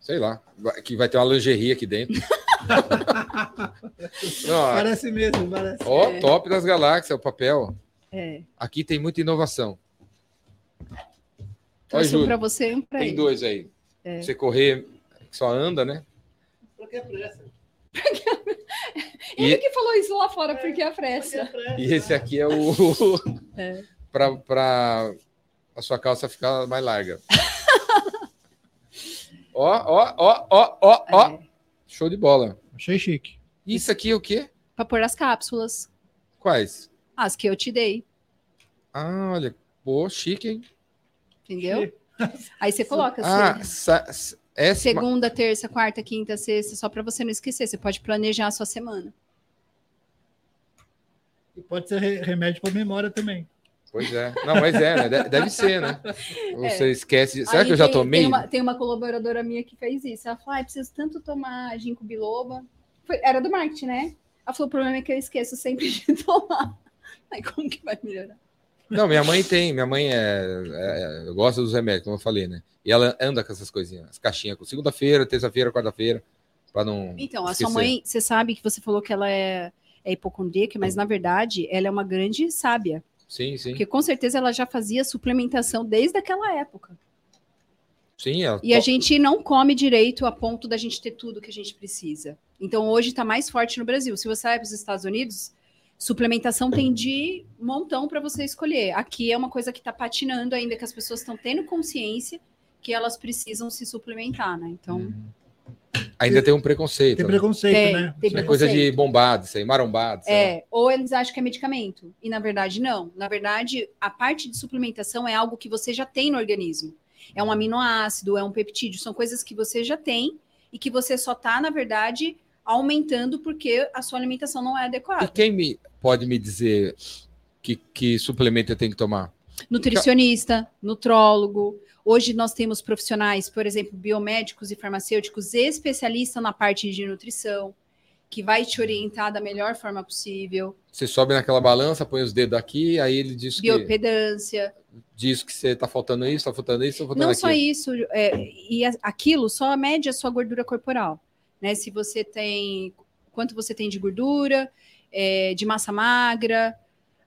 Sei lá. Que vai ter uma lingerie aqui dentro. Não, Parece mesmo, parece. ó, É. top das galáxias, o papel. É. Aqui tem muita inovação. Trouxe um pra você e um pra Tem ele. dois aí. É. Você correr, que só anda, né? Por que pressa? Ele E, que falou isso lá fora, porque é a pressa. e esse aqui é o. É. pra, pra a sua calça ficar mais larga. ó, ó, ó, ó, ó, ó. É. Show de bola. Achei chique. Isso aqui é o quê? Pra pôr as cápsulas. Quais? As que eu te dei, Ah, olha. Pô, chique, hein? entendeu? Aí você coloca Ah, assim, essa. segunda, terça, quarta, quinta, sexta, só pra você não esquecer. Você pode planejar a sua semana. E pode ser re- remédio para memória também. Pois é. Não, mas é, né? De- Deve ser, né? Você esquece. Será É. Aí que eu já tem- tomei? Tem uma, tem uma colaboradora minha que fez isso. Ela falou: ai, preciso tanto tomar ginkgo biloba. Foi- era do marketing, né? Ela falou: o problema é que eu esqueço sempre de tomar. Aí como que vai melhorar? Não, minha mãe tem. Minha mãe é, é- gosta dos remédios, como eu falei, né? E ela anda com essas coisinhas, as caixinhas, com segunda-feira, terça-feira, quarta-feira, para não. Então, a esquecer. sua mãe, você sabe que você falou que ela é, é hipocondríaca, mas na verdade ela é uma grande sábia. Sim, sim. Porque com certeza ela já fazia suplementação desde aquela época. Sim, ela E a gente não come direito a ponto da gente ter tudo que a gente precisa. Então hoje está mais forte no Brasil. Se você vai para os Estados Unidos, suplementação tem de montão para você escolher. Aqui é uma coisa que está patinando ainda, que as pessoas estão tendo consciência que elas precisam se suplementar, né? Então, Uhum. Ainda tem um preconceito. Tem né? preconceito, Tem, né? tem É coisa de preconceito. bombado, isso aí, marombado. sei lá. É, ou eles acham que é medicamento. E na verdade, não. Na verdade, a parte de suplementação é algo que você já tem no organismo. É um aminoácido, é um peptídeo, são coisas que você já tem e que você só está, na verdade, aumentando porque a sua alimentação não é E adequada. quem me, pode me dizer que, que suplemento eu tenho que tomar? Nutricionista, nutrólogo. Hoje nós temos profissionais, por exemplo, biomédicos e farmacêuticos especialistas na parte de nutrição, que vai te orientar da melhor forma possível. Você sobe naquela balança, põe os dedos aqui, aí ele diz que, Biopedância, diz que você tá faltando isso, tá faltando isso, tá faltando Não aquilo. só isso, é, e aquilo só mede a sua gordura corporal, né? Se você tem quanto você tem de gordura, é, de massa magra,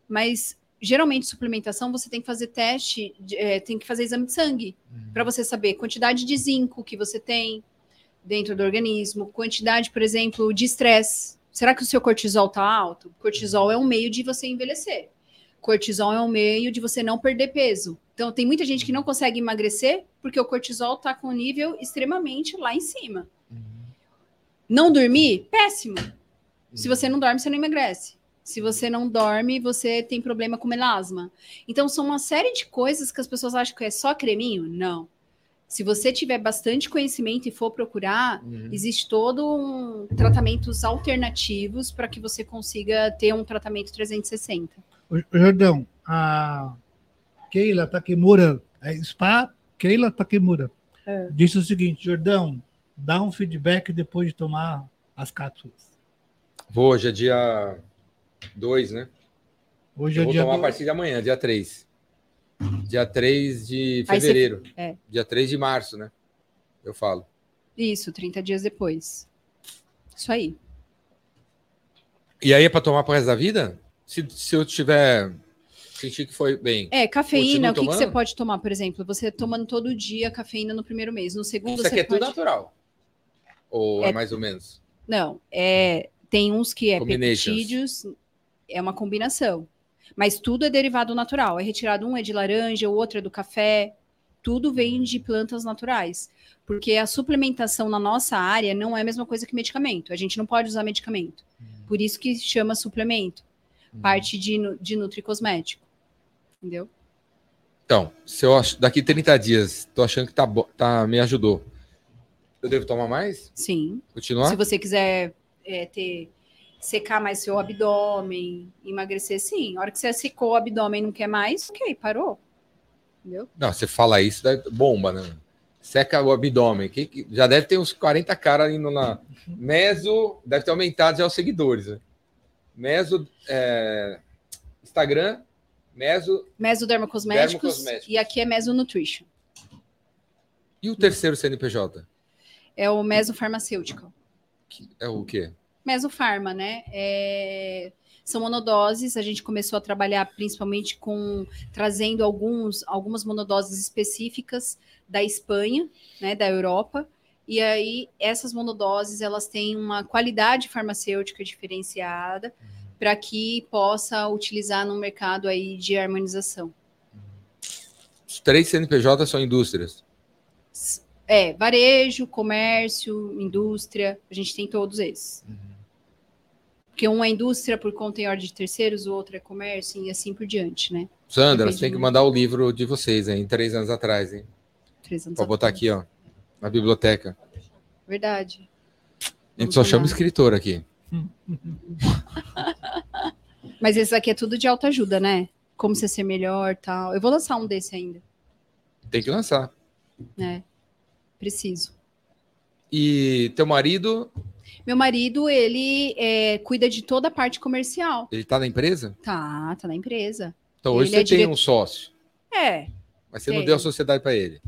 mas geralmente suplementação você tem que fazer teste, é, tem que fazer exame de sangue Uhum. para você saber quantidade de zinco que você tem dentro do organismo, quantidade, por exemplo, de estresse. Será que o seu cortisol está alto? Cortisol é um meio de você envelhecer. Cortisol é um meio de você não perder peso. Então, tem muita gente que não consegue emagrecer porque o cortisol está com um nível extremamente lá em cima. Não dormir, péssimo. Se você não dorme, você não emagrece. Se você não dorme, você tem problema com melasma. Então, são uma série de coisas que as pessoas acham que é só creminho. Não. Se você tiver bastante conhecimento e for procurar, Uhum. existe todo um tratamentos alternativos para que você consiga ter um tratamento 360. Ô, ô, Jordão, a Keila Takemura, é Spa Keila Takemura, É. disse o seguinte: Jordão, dá um feedback depois de tomar as cápsulas. Vou, hoje é dia 2, né? Hoje Eu é vou dia tomar a do- partir de amanhã, dia 3. Dia 3 de Aí você- fevereiro. é. Dia 3 de março, né? Eu falo. Isso, 30 dias depois. Isso aí. E aí é pra tomar pro resto da vida? Se, se eu tiver. Sentir que foi bem. É, cafeína, o que, que você pode tomar, por exemplo? Você tomando todo dia cafeína no primeiro mês. No segundo, Isso você aqui é tudo pode... natural. Ou é, É- mais ou menos? Não, é, tem uns que é peptídeos, é uma combinação. Mas tudo é derivado natural. É retirado um é de laranja, o outro é do café. Tudo vem de plantas naturais. Porque a suplementação na nossa área não é a mesma coisa que medicamento. A gente não pode usar medicamento. Por isso que chama suplemento. Uhum. Parte de, de nutricosmético. Entendeu? Então, se eu ach... daqui 30 dias tô achando que tá, tá me ajudou, eu devo tomar mais? Sim. Continuar? Se você quiser é, ter secar mais seu abdômen, emagrecer, sim. A hora que você secou o abdômen e não quer mais, ok, parou. Entendeu? Não, você fala isso, dá bomba, né? Seca o abdômen. Que, que- já deve ter uns 40 caras indo na. Meso, deve ter aumentado já os seguidores. Né? Meso, é, Instagram, Meso. Mesoderma Cosméticos, Dermocosméticos. e aqui é Meso Nutrition. E o terceiro CNPJ? É o Meso Pharmaceutical. É o quê? Mesofarma, né? É, São monodoses. A gente começou a trabalhar principalmente com trazendo alguns, algumas monodoses específicas da Espanha, né, da Europa. E aí essas monodoses elas têm uma qualidade farmacêutica diferenciada para que possa utilizar no mercado aí de harmonização. Os três CNPJ são indústrias. É, varejo, comércio, indústria, a gente tem todos esses. Porque um é indústria por conta em ordem de terceiros, o outro é comércio e assim por diante, né? Sandra, Depende você tem que mandar o livro de vocês, hein? Três anos atrás, hein? Três anos Pra botar atrás. aqui, ó. Na biblioteca. Verdade. A gente só chama escritor aqui. Mas esse aqui é tudo de autoajuda, né? Como você ser melhor tal. Eu vou lançar um desse ainda, Tem que lançar. né? Preciso. E teu marido, Meu marido, ele é, cuida de toda a parte comercial. ele tá na empresa? Tá, tá na empresa. Então hoje Ele você é tem diretor- um sócio, É, mas você não deu a sociedade para ele.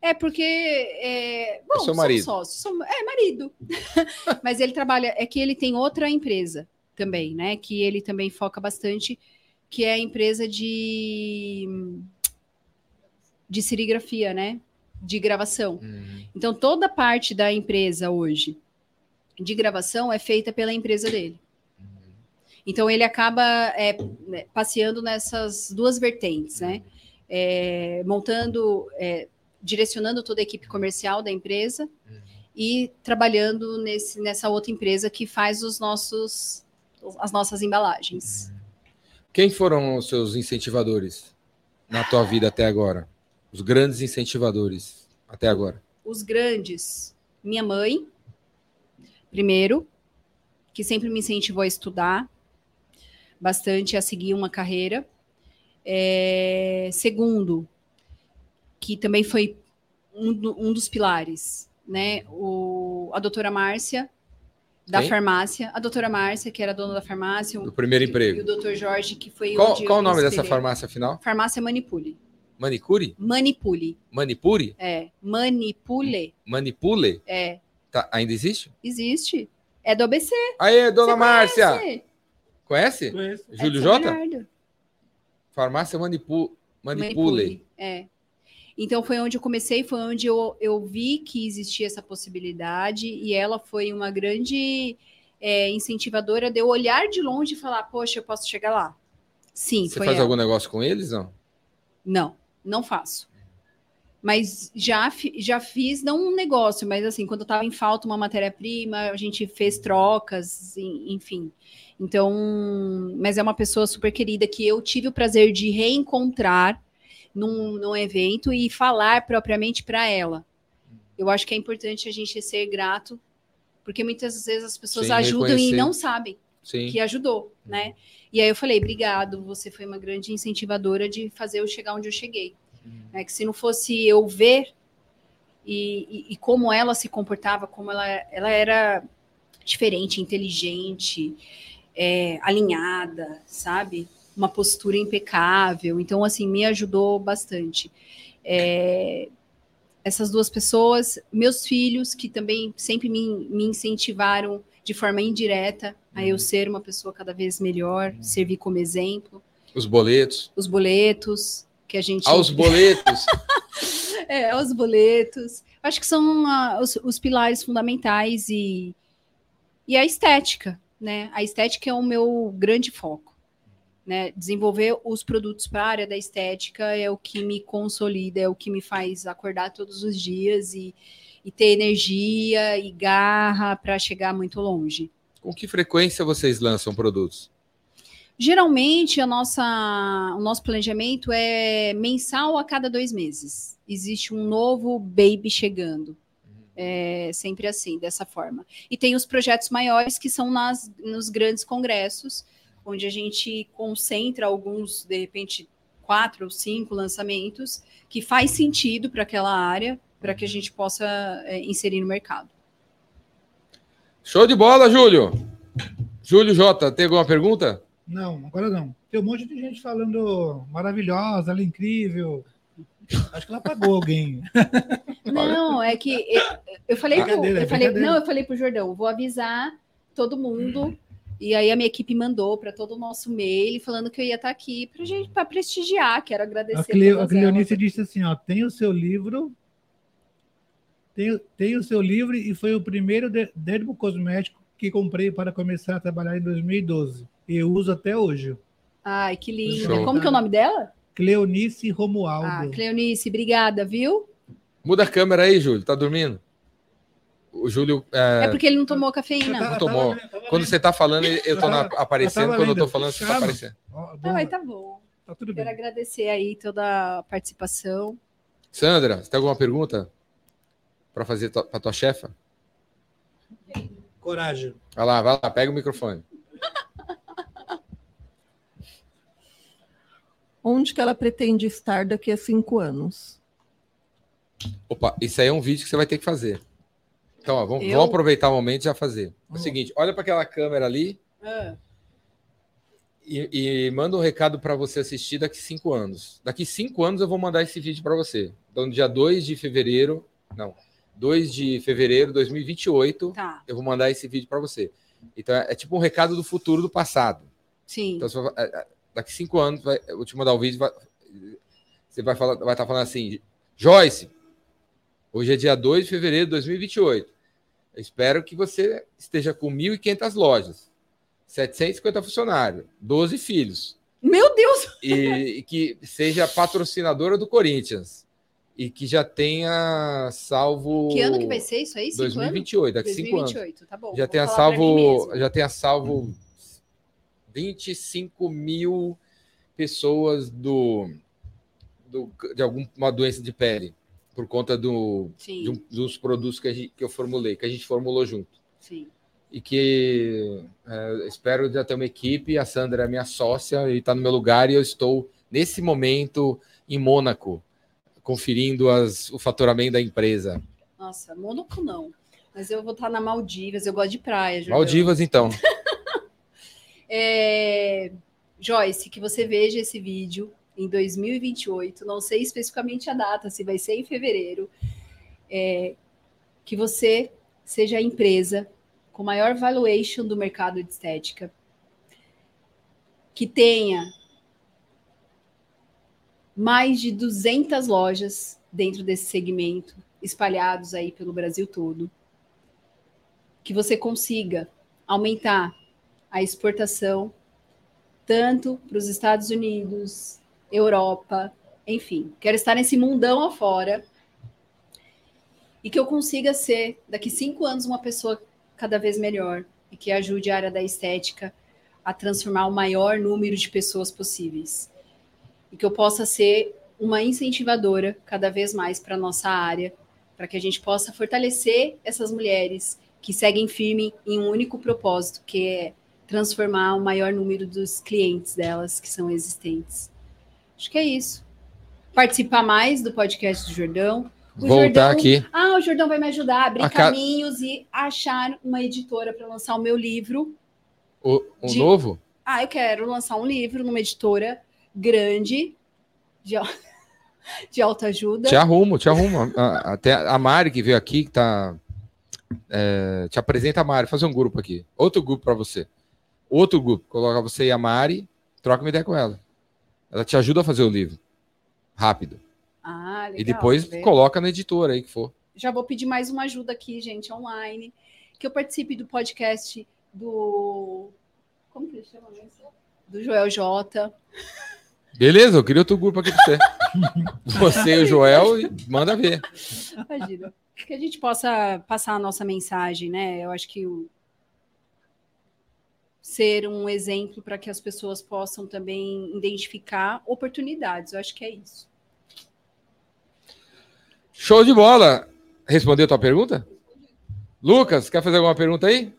É porque. É, bom, seu somos marido. sócios, somos- é, marido. Mas ele trabalha. É que ele tem outra empresa também, né? Que ele também foca bastante, que é a empresa de. de serigrafia, né? De gravação. Uhum. Então, toda a parte da empresa hoje de gravação é feita pela empresa dele. Então, ele acaba é, né, passeando nessas duas vertentes, né? É, montando, é, direcionando toda a equipe comercial da empresa e trabalhando nesse, nessa outra empresa que faz os nossos, as nossas embalagens. Quem foram os seus incentivadores na tua vida até agora? Os grandes incentivadores até agora. Os grandes, minha mãe, primeiro, que sempre me incentivou a estudar bastante, a seguir uma carreira. É, segundo, que também foi um, um dos pilares, né? O, a doutora Márcia, da Quem? farmácia, a doutora Márcia, que era dona da farmácia, Do o, primeiro e o emprego. doutor Jorge, que foi Qual, qual o nome me dessa farmácia afinal? Farmácia Manipule. Manicure? Manipule, Manipure? é. Manipule, Manipule? é. Tá, ainda existe? Existe. É do ABC. Aê, dona Você Márcia! conhece? Conhece? Conheço. É Júlio São Jota? Bernardo. Farmácia Manipu... Manipule. Manipule. É. Então foi onde eu comecei, foi onde eu, eu vi que existia essa possibilidade e ela foi uma grande é, incentivadora de eu olhar de longe e falar, poxa, eu posso chegar lá. Sim, Você foi faz ela. algum negócio com eles, não? Não, não faço. Mas já, já fiz, não um negócio, mas assim, quando estava em falta uma matéria-prima, a gente fez trocas, en- enfim. Então, mas é uma pessoa super querida que eu tive o prazer de reencontrar num, num evento e falar propriamente para ela. Eu acho que é importante a gente ser grato, porque muitas vezes as pessoas ajudam reconhecer. e não sabem Sim. que ajudou, né? E aí eu falei, obrigado, você foi uma grande incentivadora de fazer eu chegar onde eu cheguei. Né? Que se não fosse eu ver e, e- e como ela se comportava, como ela, ela era diferente, inteligente, é, alinhada, sabe? Uma postura impecável. Então, assim, me ajudou bastante. É, essas duas pessoas, meus filhos, que também sempre me, me incentivaram de forma indireta a eu ser uma pessoa cada vez melhor, servir como exemplo. Os boletos. Os boletos, que a gente. Aos boletos. É, os boletos. Acho que são ah, os, os pilares fundamentais e, e a estética, né? A estética é o meu grande foco. Né? Desenvolver os produtos para a área da estética é o que me consolida, é o que me faz acordar todos os dias e, e ter energia e garra para chegar muito longe. Com que frequência vocês lançam produtos? Geralmente, a nossa, o nosso planejamento é mensal a cada dois meses. Existe um novo baby chegando. É sempre assim, dessa forma. E tem os projetos maiores que são nas, nos grandes congressos, onde a gente concentra alguns, de repente, quatro ou cinco lançamentos que faz sentido para aquela área, para que a gente possa é, inserir no mercado. Show de bola, Júlio. Júlio J, tem alguma pergunta? Não, agora não. Tem um monte de gente falando maravilhosa, ela é incrível. Acho que ela pagou alguém. Não, é que eu, eu falei, pro, é eu falei, não, eu falei pro Jordão, vou avisar todo mundo. E aí a minha equipe mandou para todo o nosso mail falando que eu ia estar aqui para gente para prestigiar, quero agradecer. A, Cle, a Cleonice disse assim: ó, tem o seu livro, tem, o- tem o seu livro e foi o primeiro de- dermo cosmético que comprei para começar a trabalhar em 2012. E eu uso até hoje. Ai, que linda. Show. Como que é o nome dela? Cleonice Romualdo. Ah, Cleonice, obrigada, viu? Muda a câmera aí, Júlio. Tá dormindo? O Júlio. é, É, porque ele não tomou cafeína. Ela não tomou. tava- tava Quando você tá falando, eu tô na- aparecendo. tava Quando eu tô lendo. falando, você tá Calma. aparecendo. Ah, mas tá bom. tá tudo Quero bem. agradecer aí toda a participação. Sandra, você tem alguma pergunta para fazer para tua chefa? Coragem. Vai lá, vai lá, pega o microfone. Onde que ela pretende estar daqui a cinco anos? Opa, isso aí é um vídeo que você vai ter que fazer. Então, ó, vamos, Eu? vamos aproveitar o momento e já fazer. É o seguinte, olha para aquela câmera ali e, e manda um recado para você assistir daqui cinco anos. Daqui cinco anos eu vou mandar esse vídeo para você. Então, dia 2 de fevereiro, não, 2 de fevereiro de 2028, Tá, eu vou mandar esse vídeo para você. Então, é, é tipo um recado do futuro do passado. sim. Então, vai- é, é, daqui cinco anos, vai, eu vou te mandar o vídeo, vai- você vai estar vai tá falando assim, Joyce, hoje é dia 2 de fevereiro de 2028. Eu espero que você esteja com 1.500 lojas, 750 funcionários, 12 filhos, Meu Deus! e, e que seja patrocinadora do Corinthians, e que já tenha salvo... Que ano que vai ser isso aí? Cinco 2028, daqui anos? cinco anos 2028, tá bom. já tenha salvo já tenha salvo 25 mil pessoas do, do de alguma doença de pele por conta do, de um- dos produtos que, gente, que eu formulei que a gente formulou junto sim. e que é, espero já ter uma equipe a Sandra é minha sócia e está no meu lugar e eu estou nesse momento em Mônaco conferindo as, o faturamento da empresa Nossa, Mônaco não. Mas eu vou estar na Maldivas, eu gosto de praia. Maldivas então É, Joyce, que você veja esse vídeo em 2028, não sei especificamente a data, se vai ser em fevereiro, é, que você seja a empresa com maior valuation do mercado de estética, que tenha mais de 200 lojas dentro desse segmento, espalhados aí pelo Brasil todo, que você consiga aumentar a exportação tanto para os Estados Unidos, Europa, enfim, quero estar nesse mundão afora e que eu consiga ser daqui cinco anos uma pessoa cada vez melhor e que ajude a área da estética a transformar o maior número de pessoas possíveis e que eu possa ser uma incentivadora cada vez mais para nossa área, para que a gente possa fortalecer essas mulheres que seguem firme em um único propósito, que é transformar o maior número dos clientes delas que são existentes. Acho que é isso. Participar mais do podcast do Jordão. O voltar Jordão- aqui Ah, o Jordão vai me ajudar a abrir A ca- caminhos e achar uma editora para lançar o meu livro. o, o de- novo Ah, eu quero lançar um livro numa editora grande, de, de alta ajuda. Te arrumo, te arrumo. A- Até a Mari que veio aqui, que tá. é, te apresenta a Mari, fazer um grupo aqui. Outro grupo para você. Outro grupo. Coloca você e a Mari, troca uma ideia com ela. Ela te ajuda a fazer o livro. Rápido. Ah, legal. e depois tá coloca na editora aí que for. já vou pedir mais uma ajuda aqui, gente, online, que eu participe do podcast do. Como que ele chama mesmo? Do Joel J. Beleza, eu queria outro grupo aqui pra você. você e o Joel, e manda ver. Imagina. Que a gente possa passar a nossa mensagem, né? Eu acho que o... ser um exemplo para que as pessoas possam também identificar oportunidades. Eu acho que é isso. Show de bola. Respondeu a tua pergunta? Lucas, quer fazer alguma pergunta aí?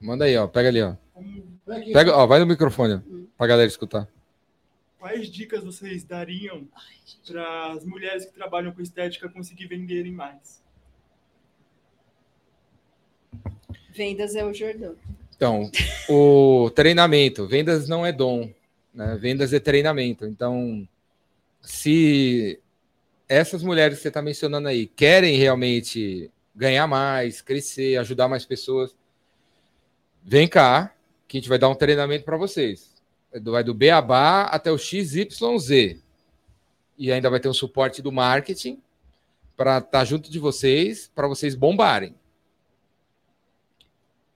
Manda aí, ó. Pega ali, ó. Pega, ó, vai no microfone, ó, pra galera escutar. quais dicas vocês dariam para as mulheres que trabalham com estética conseguir venderem mais? Vendas é o Jordão. Então, o treinamento, vendas não é dom, né? Vendas é treinamento. Então, se essas mulheres que você está mencionando aí querem realmente ganhar mais, crescer, ajudar mais pessoas, vem cá, que a gente vai dar um treinamento para vocês. Vai do Beabá até o XYZ. E ainda vai ter um suporte do marketing para estar tá junto de vocês, para vocês bombarem.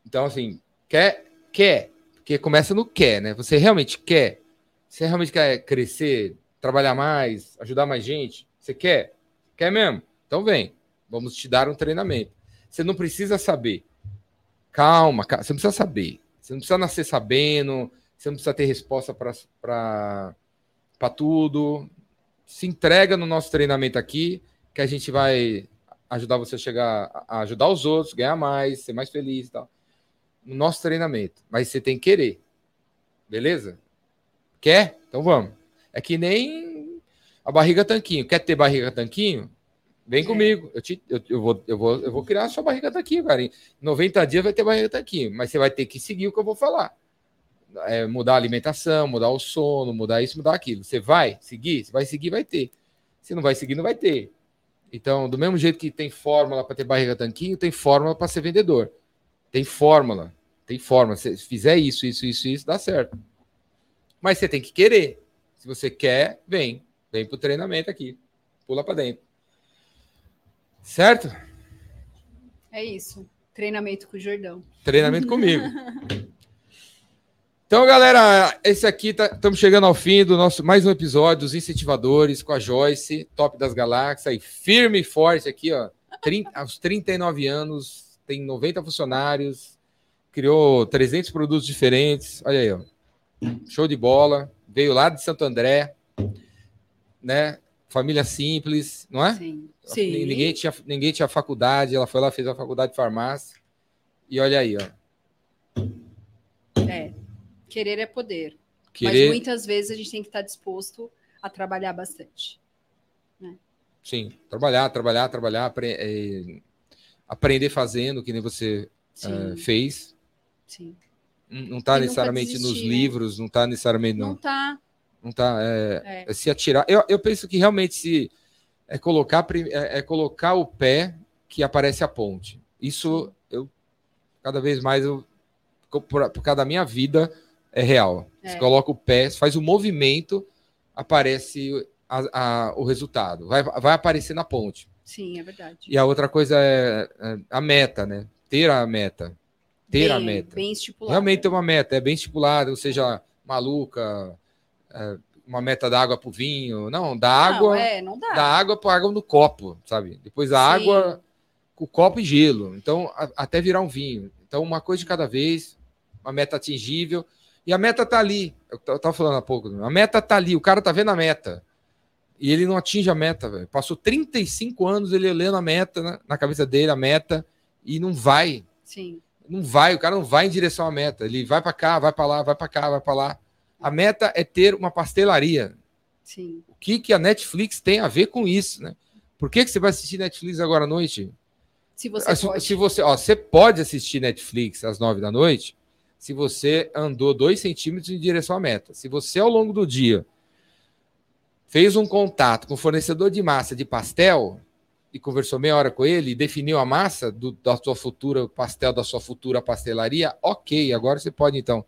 Então, assim, quer, quer, porque começa no quer, né? Você realmente quer, você realmente quer crescer, trabalhar mais, ajudar mais gente, você quer? Quer mesmo? Então vem, vamos te dar um treinamento. Você não precisa saber. Calma, calma, você não precisa saber. Você não precisa nascer sabendo, você não precisa ter resposta para tudo. Se entrega no nosso treinamento aqui, que a gente vai ajudar você a chegar a ajudar os outros, ganhar mais, ser mais feliz e tal no nosso treinamento, mas você tem que querer. Beleza? Quer? Então vamos. É que nem a barriga tanquinho. Quer ter barriga tanquinho? Vem é. comigo. Eu, te, eu, eu, vou, eu, vou, eu vou criar a sua barriga tanquinho, cara. Em 90 dias vai ter barriga tanquinho, mas você vai ter que seguir o que eu vou falar. É, mudar a alimentação, mudar o sono, mudar isso, mudar aquilo. Você vai seguir? Você vai seguir, vai ter. Se não vai seguir, não vai ter. Então, do mesmo jeito que tem fórmula para ter barriga tanquinho, tem fórmula para ser vendedor. Tem fórmula. Tem forma. Se fizer isso, isso, isso, isso, dá certo. Mas você tem que querer. Se você quer, vem. Vem pro treinamento aqui. Pula para dentro. Certo? É isso. Treinamento com o Jordão. Treinamento comigo. Então, galera, esse aqui estamos tá, chegando ao fim do nosso mais um episódio dos incentivadores com a Joyce, top das galáxias, aí firme e forte aqui, ó. 30, aos 39 anos, tem 90 funcionários, criou 300 produtos diferentes. Olha aí, ó. show de bola. Veio lá de Santo André, né? Família simples, não é? Sim. Sim. Ninguém tinha, ninguém tinha faculdade, ela foi lá, fez a faculdade de farmácia. E olha aí, ó. É. Querer é poder. Querer... Mas muitas vezes a gente tem que estar disposto a trabalhar bastante. Né? Sim, trabalhar, trabalhar, trabalhar, apre... é... aprender fazendo, que nem você é, fez. Sim. Não está necessariamente nos né? livros, não está necessariamente. Não está. Não está. É, é. é, se atirar. Eu, eu penso que realmente se é colocar, é, é, colocar o pé que aparece a ponte. Isso eu cada vez mais eu por, por causa da minha vida é real. É. Você coloca o pé, faz o movimento, aparece a, a, o resultado. Vai, vai aparecer na ponte. Sim, é verdade. E a outra coisa é, é a meta, né? Ter a meta ter bem, a meta. Bem estipulado. Realmente ter uma meta, é bem estipulada, ou seja, maluca, é, uma meta da água para o vinho. Não, da água. Não, é, não dá. Da água para água no copo, sabe? Depois a água com copo e gelo. Então, a, até virar um vinho. Então, uma coisa de cada vez, uma meta atingível. E a meta tá ali. Eu estava falando há pouco. A meta tá ali, o cara tá vendo a meta. E ele não atinge a meta, velho. Passou 35 anos ele lendo a meta, né? na cabeça dele, a meta, e não vai. Sim não vai, o cara não vai em direção à meta. Ele vai para cá, vai para lá, vai para cá, vai para lá. A meta é ter uma pastelaria. Sim. O que, que a Netflix tem a ver com isso, né? Por que, que você vai assistir Netflix agora à noite? Se você se, pode. Se você, ó, você pode assistir Netflix às nove da noite se você andou dois centímetros em direção à meta. Se você, ao longo do dia, fez um contato com o fornecedor de massa de pastel, e conversou meia hora com ele e definiu a massa do, da sua futura pastel, da sua futura pastelaria, ok, agora você pode então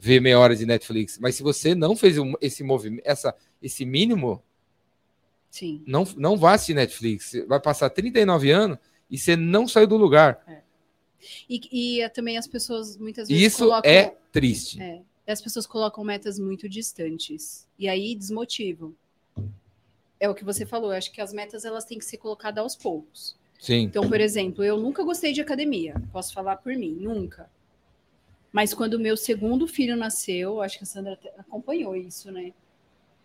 ver meia hora de Netflix. Mas se você não fez esse movimento, essa, esse mínimo, Sim. Não, não vá assistir Netflix. Vai passar 39 anos e você não saiu do lugar. É. E, e, também as pessoas muitas vezes. Isso colocam, é triste. É, as pessoas colocam metas muito distantes. E aí desmotivam é o que você falou, eu acho que as metas elas têm que ser colocadas aos poucos. Sim. Então, por exemplo, eu nunca gostei de academia, posso falar por mim, nunca. Mas quando o meu segundo filho nasceu, acho que a Sandra acompanhou isso, né?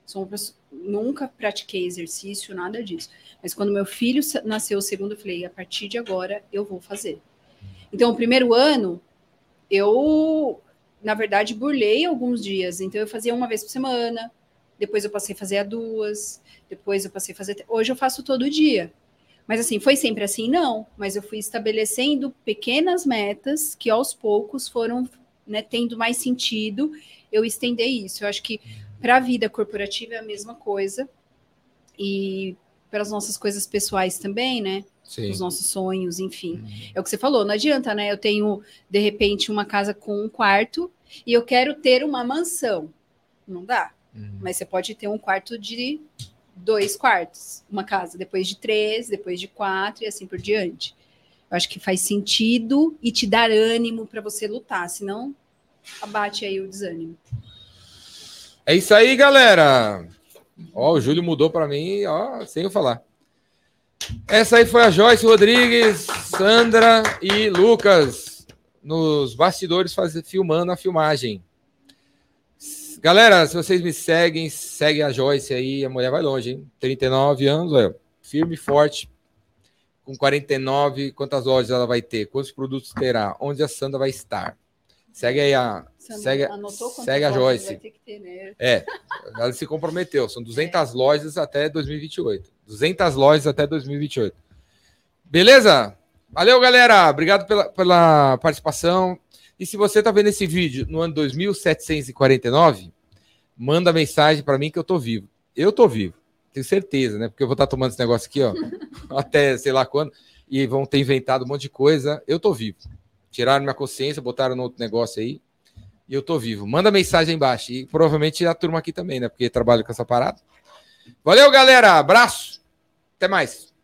Pessoa, nunca pratiquei exercício, nada disso. Mas quando meu filho nasceu, o segundo, eu falei: a partir de agora eu vou fazer. Então, o primeiro ano, eu, na verdade, burlei alguns dias. Então, eu fazia uma vez por semana, depois eu passei a fazer a duas, depois eu passei a fazer. Hoje eu faço todo dia. Mas assim, foi sempre assim? Não. Mas eu fui estabelecendo pequenas metas que aos poucos foram né, tendo mais sentido eu estender isso. Eu acho que para a vida corporativa é a mesma coisa. E para as nossas coisas pessoais também, né? Sim. Os nossos sonhos, enfim. É o que você falou, não adianta, né? Eu tenho, de repente, uma casa com um quarto e eu quero ter uma mansão. Não dá. Uhum. Mas você pode ter um quarto de dois quartos, uma casa, depois de três, depois de quatro e assim por diante. Eu acho que faz sentido e te dar ânimo para você lutar, senão abate aí o desânimo. É isso aí, galera. Ó, o Júlio mudou para mim, ó, sem eu falar. Essa aí foi a Joyce Rodrigues, Sandra e Lucas nos bastidores faz, filmando a filmagem. Galera, se vocês me seguem, segue a Joyce aí, a mulher vai longe, hein? 39 anos, olha, firme e forte. Com 49, quantas lojas ela vai ter? Quantos produtos terá? Onde a Sandra vai estar? Segue aí a, Você segue, segue a Joyce. Ter né? É, ela se comprometeu. São 200 lojas até 2028. 200 lojas até 2028. Beleza? Valeu, galera. Obrigado pela, pela participação. E se você está vendo esse vídeo no ano 2749, manda mensagem para mim que eu tô vivo. Eu tô vivo. Tenho certeza, né? Porque eu vou estar tomando esse negócio aqui, ó, até sei lá quando, e vão ter inventado um monte de coisa. Eu tô vivo. Tiraram minha consciência, botaram no outro negócio aí. E eu tô vivo. Manda mensagem aí embaixo. E provavelmente a turma aqui também, né? Porque trabalho com essa parada. Valeu, galera. Abraço. Até mais.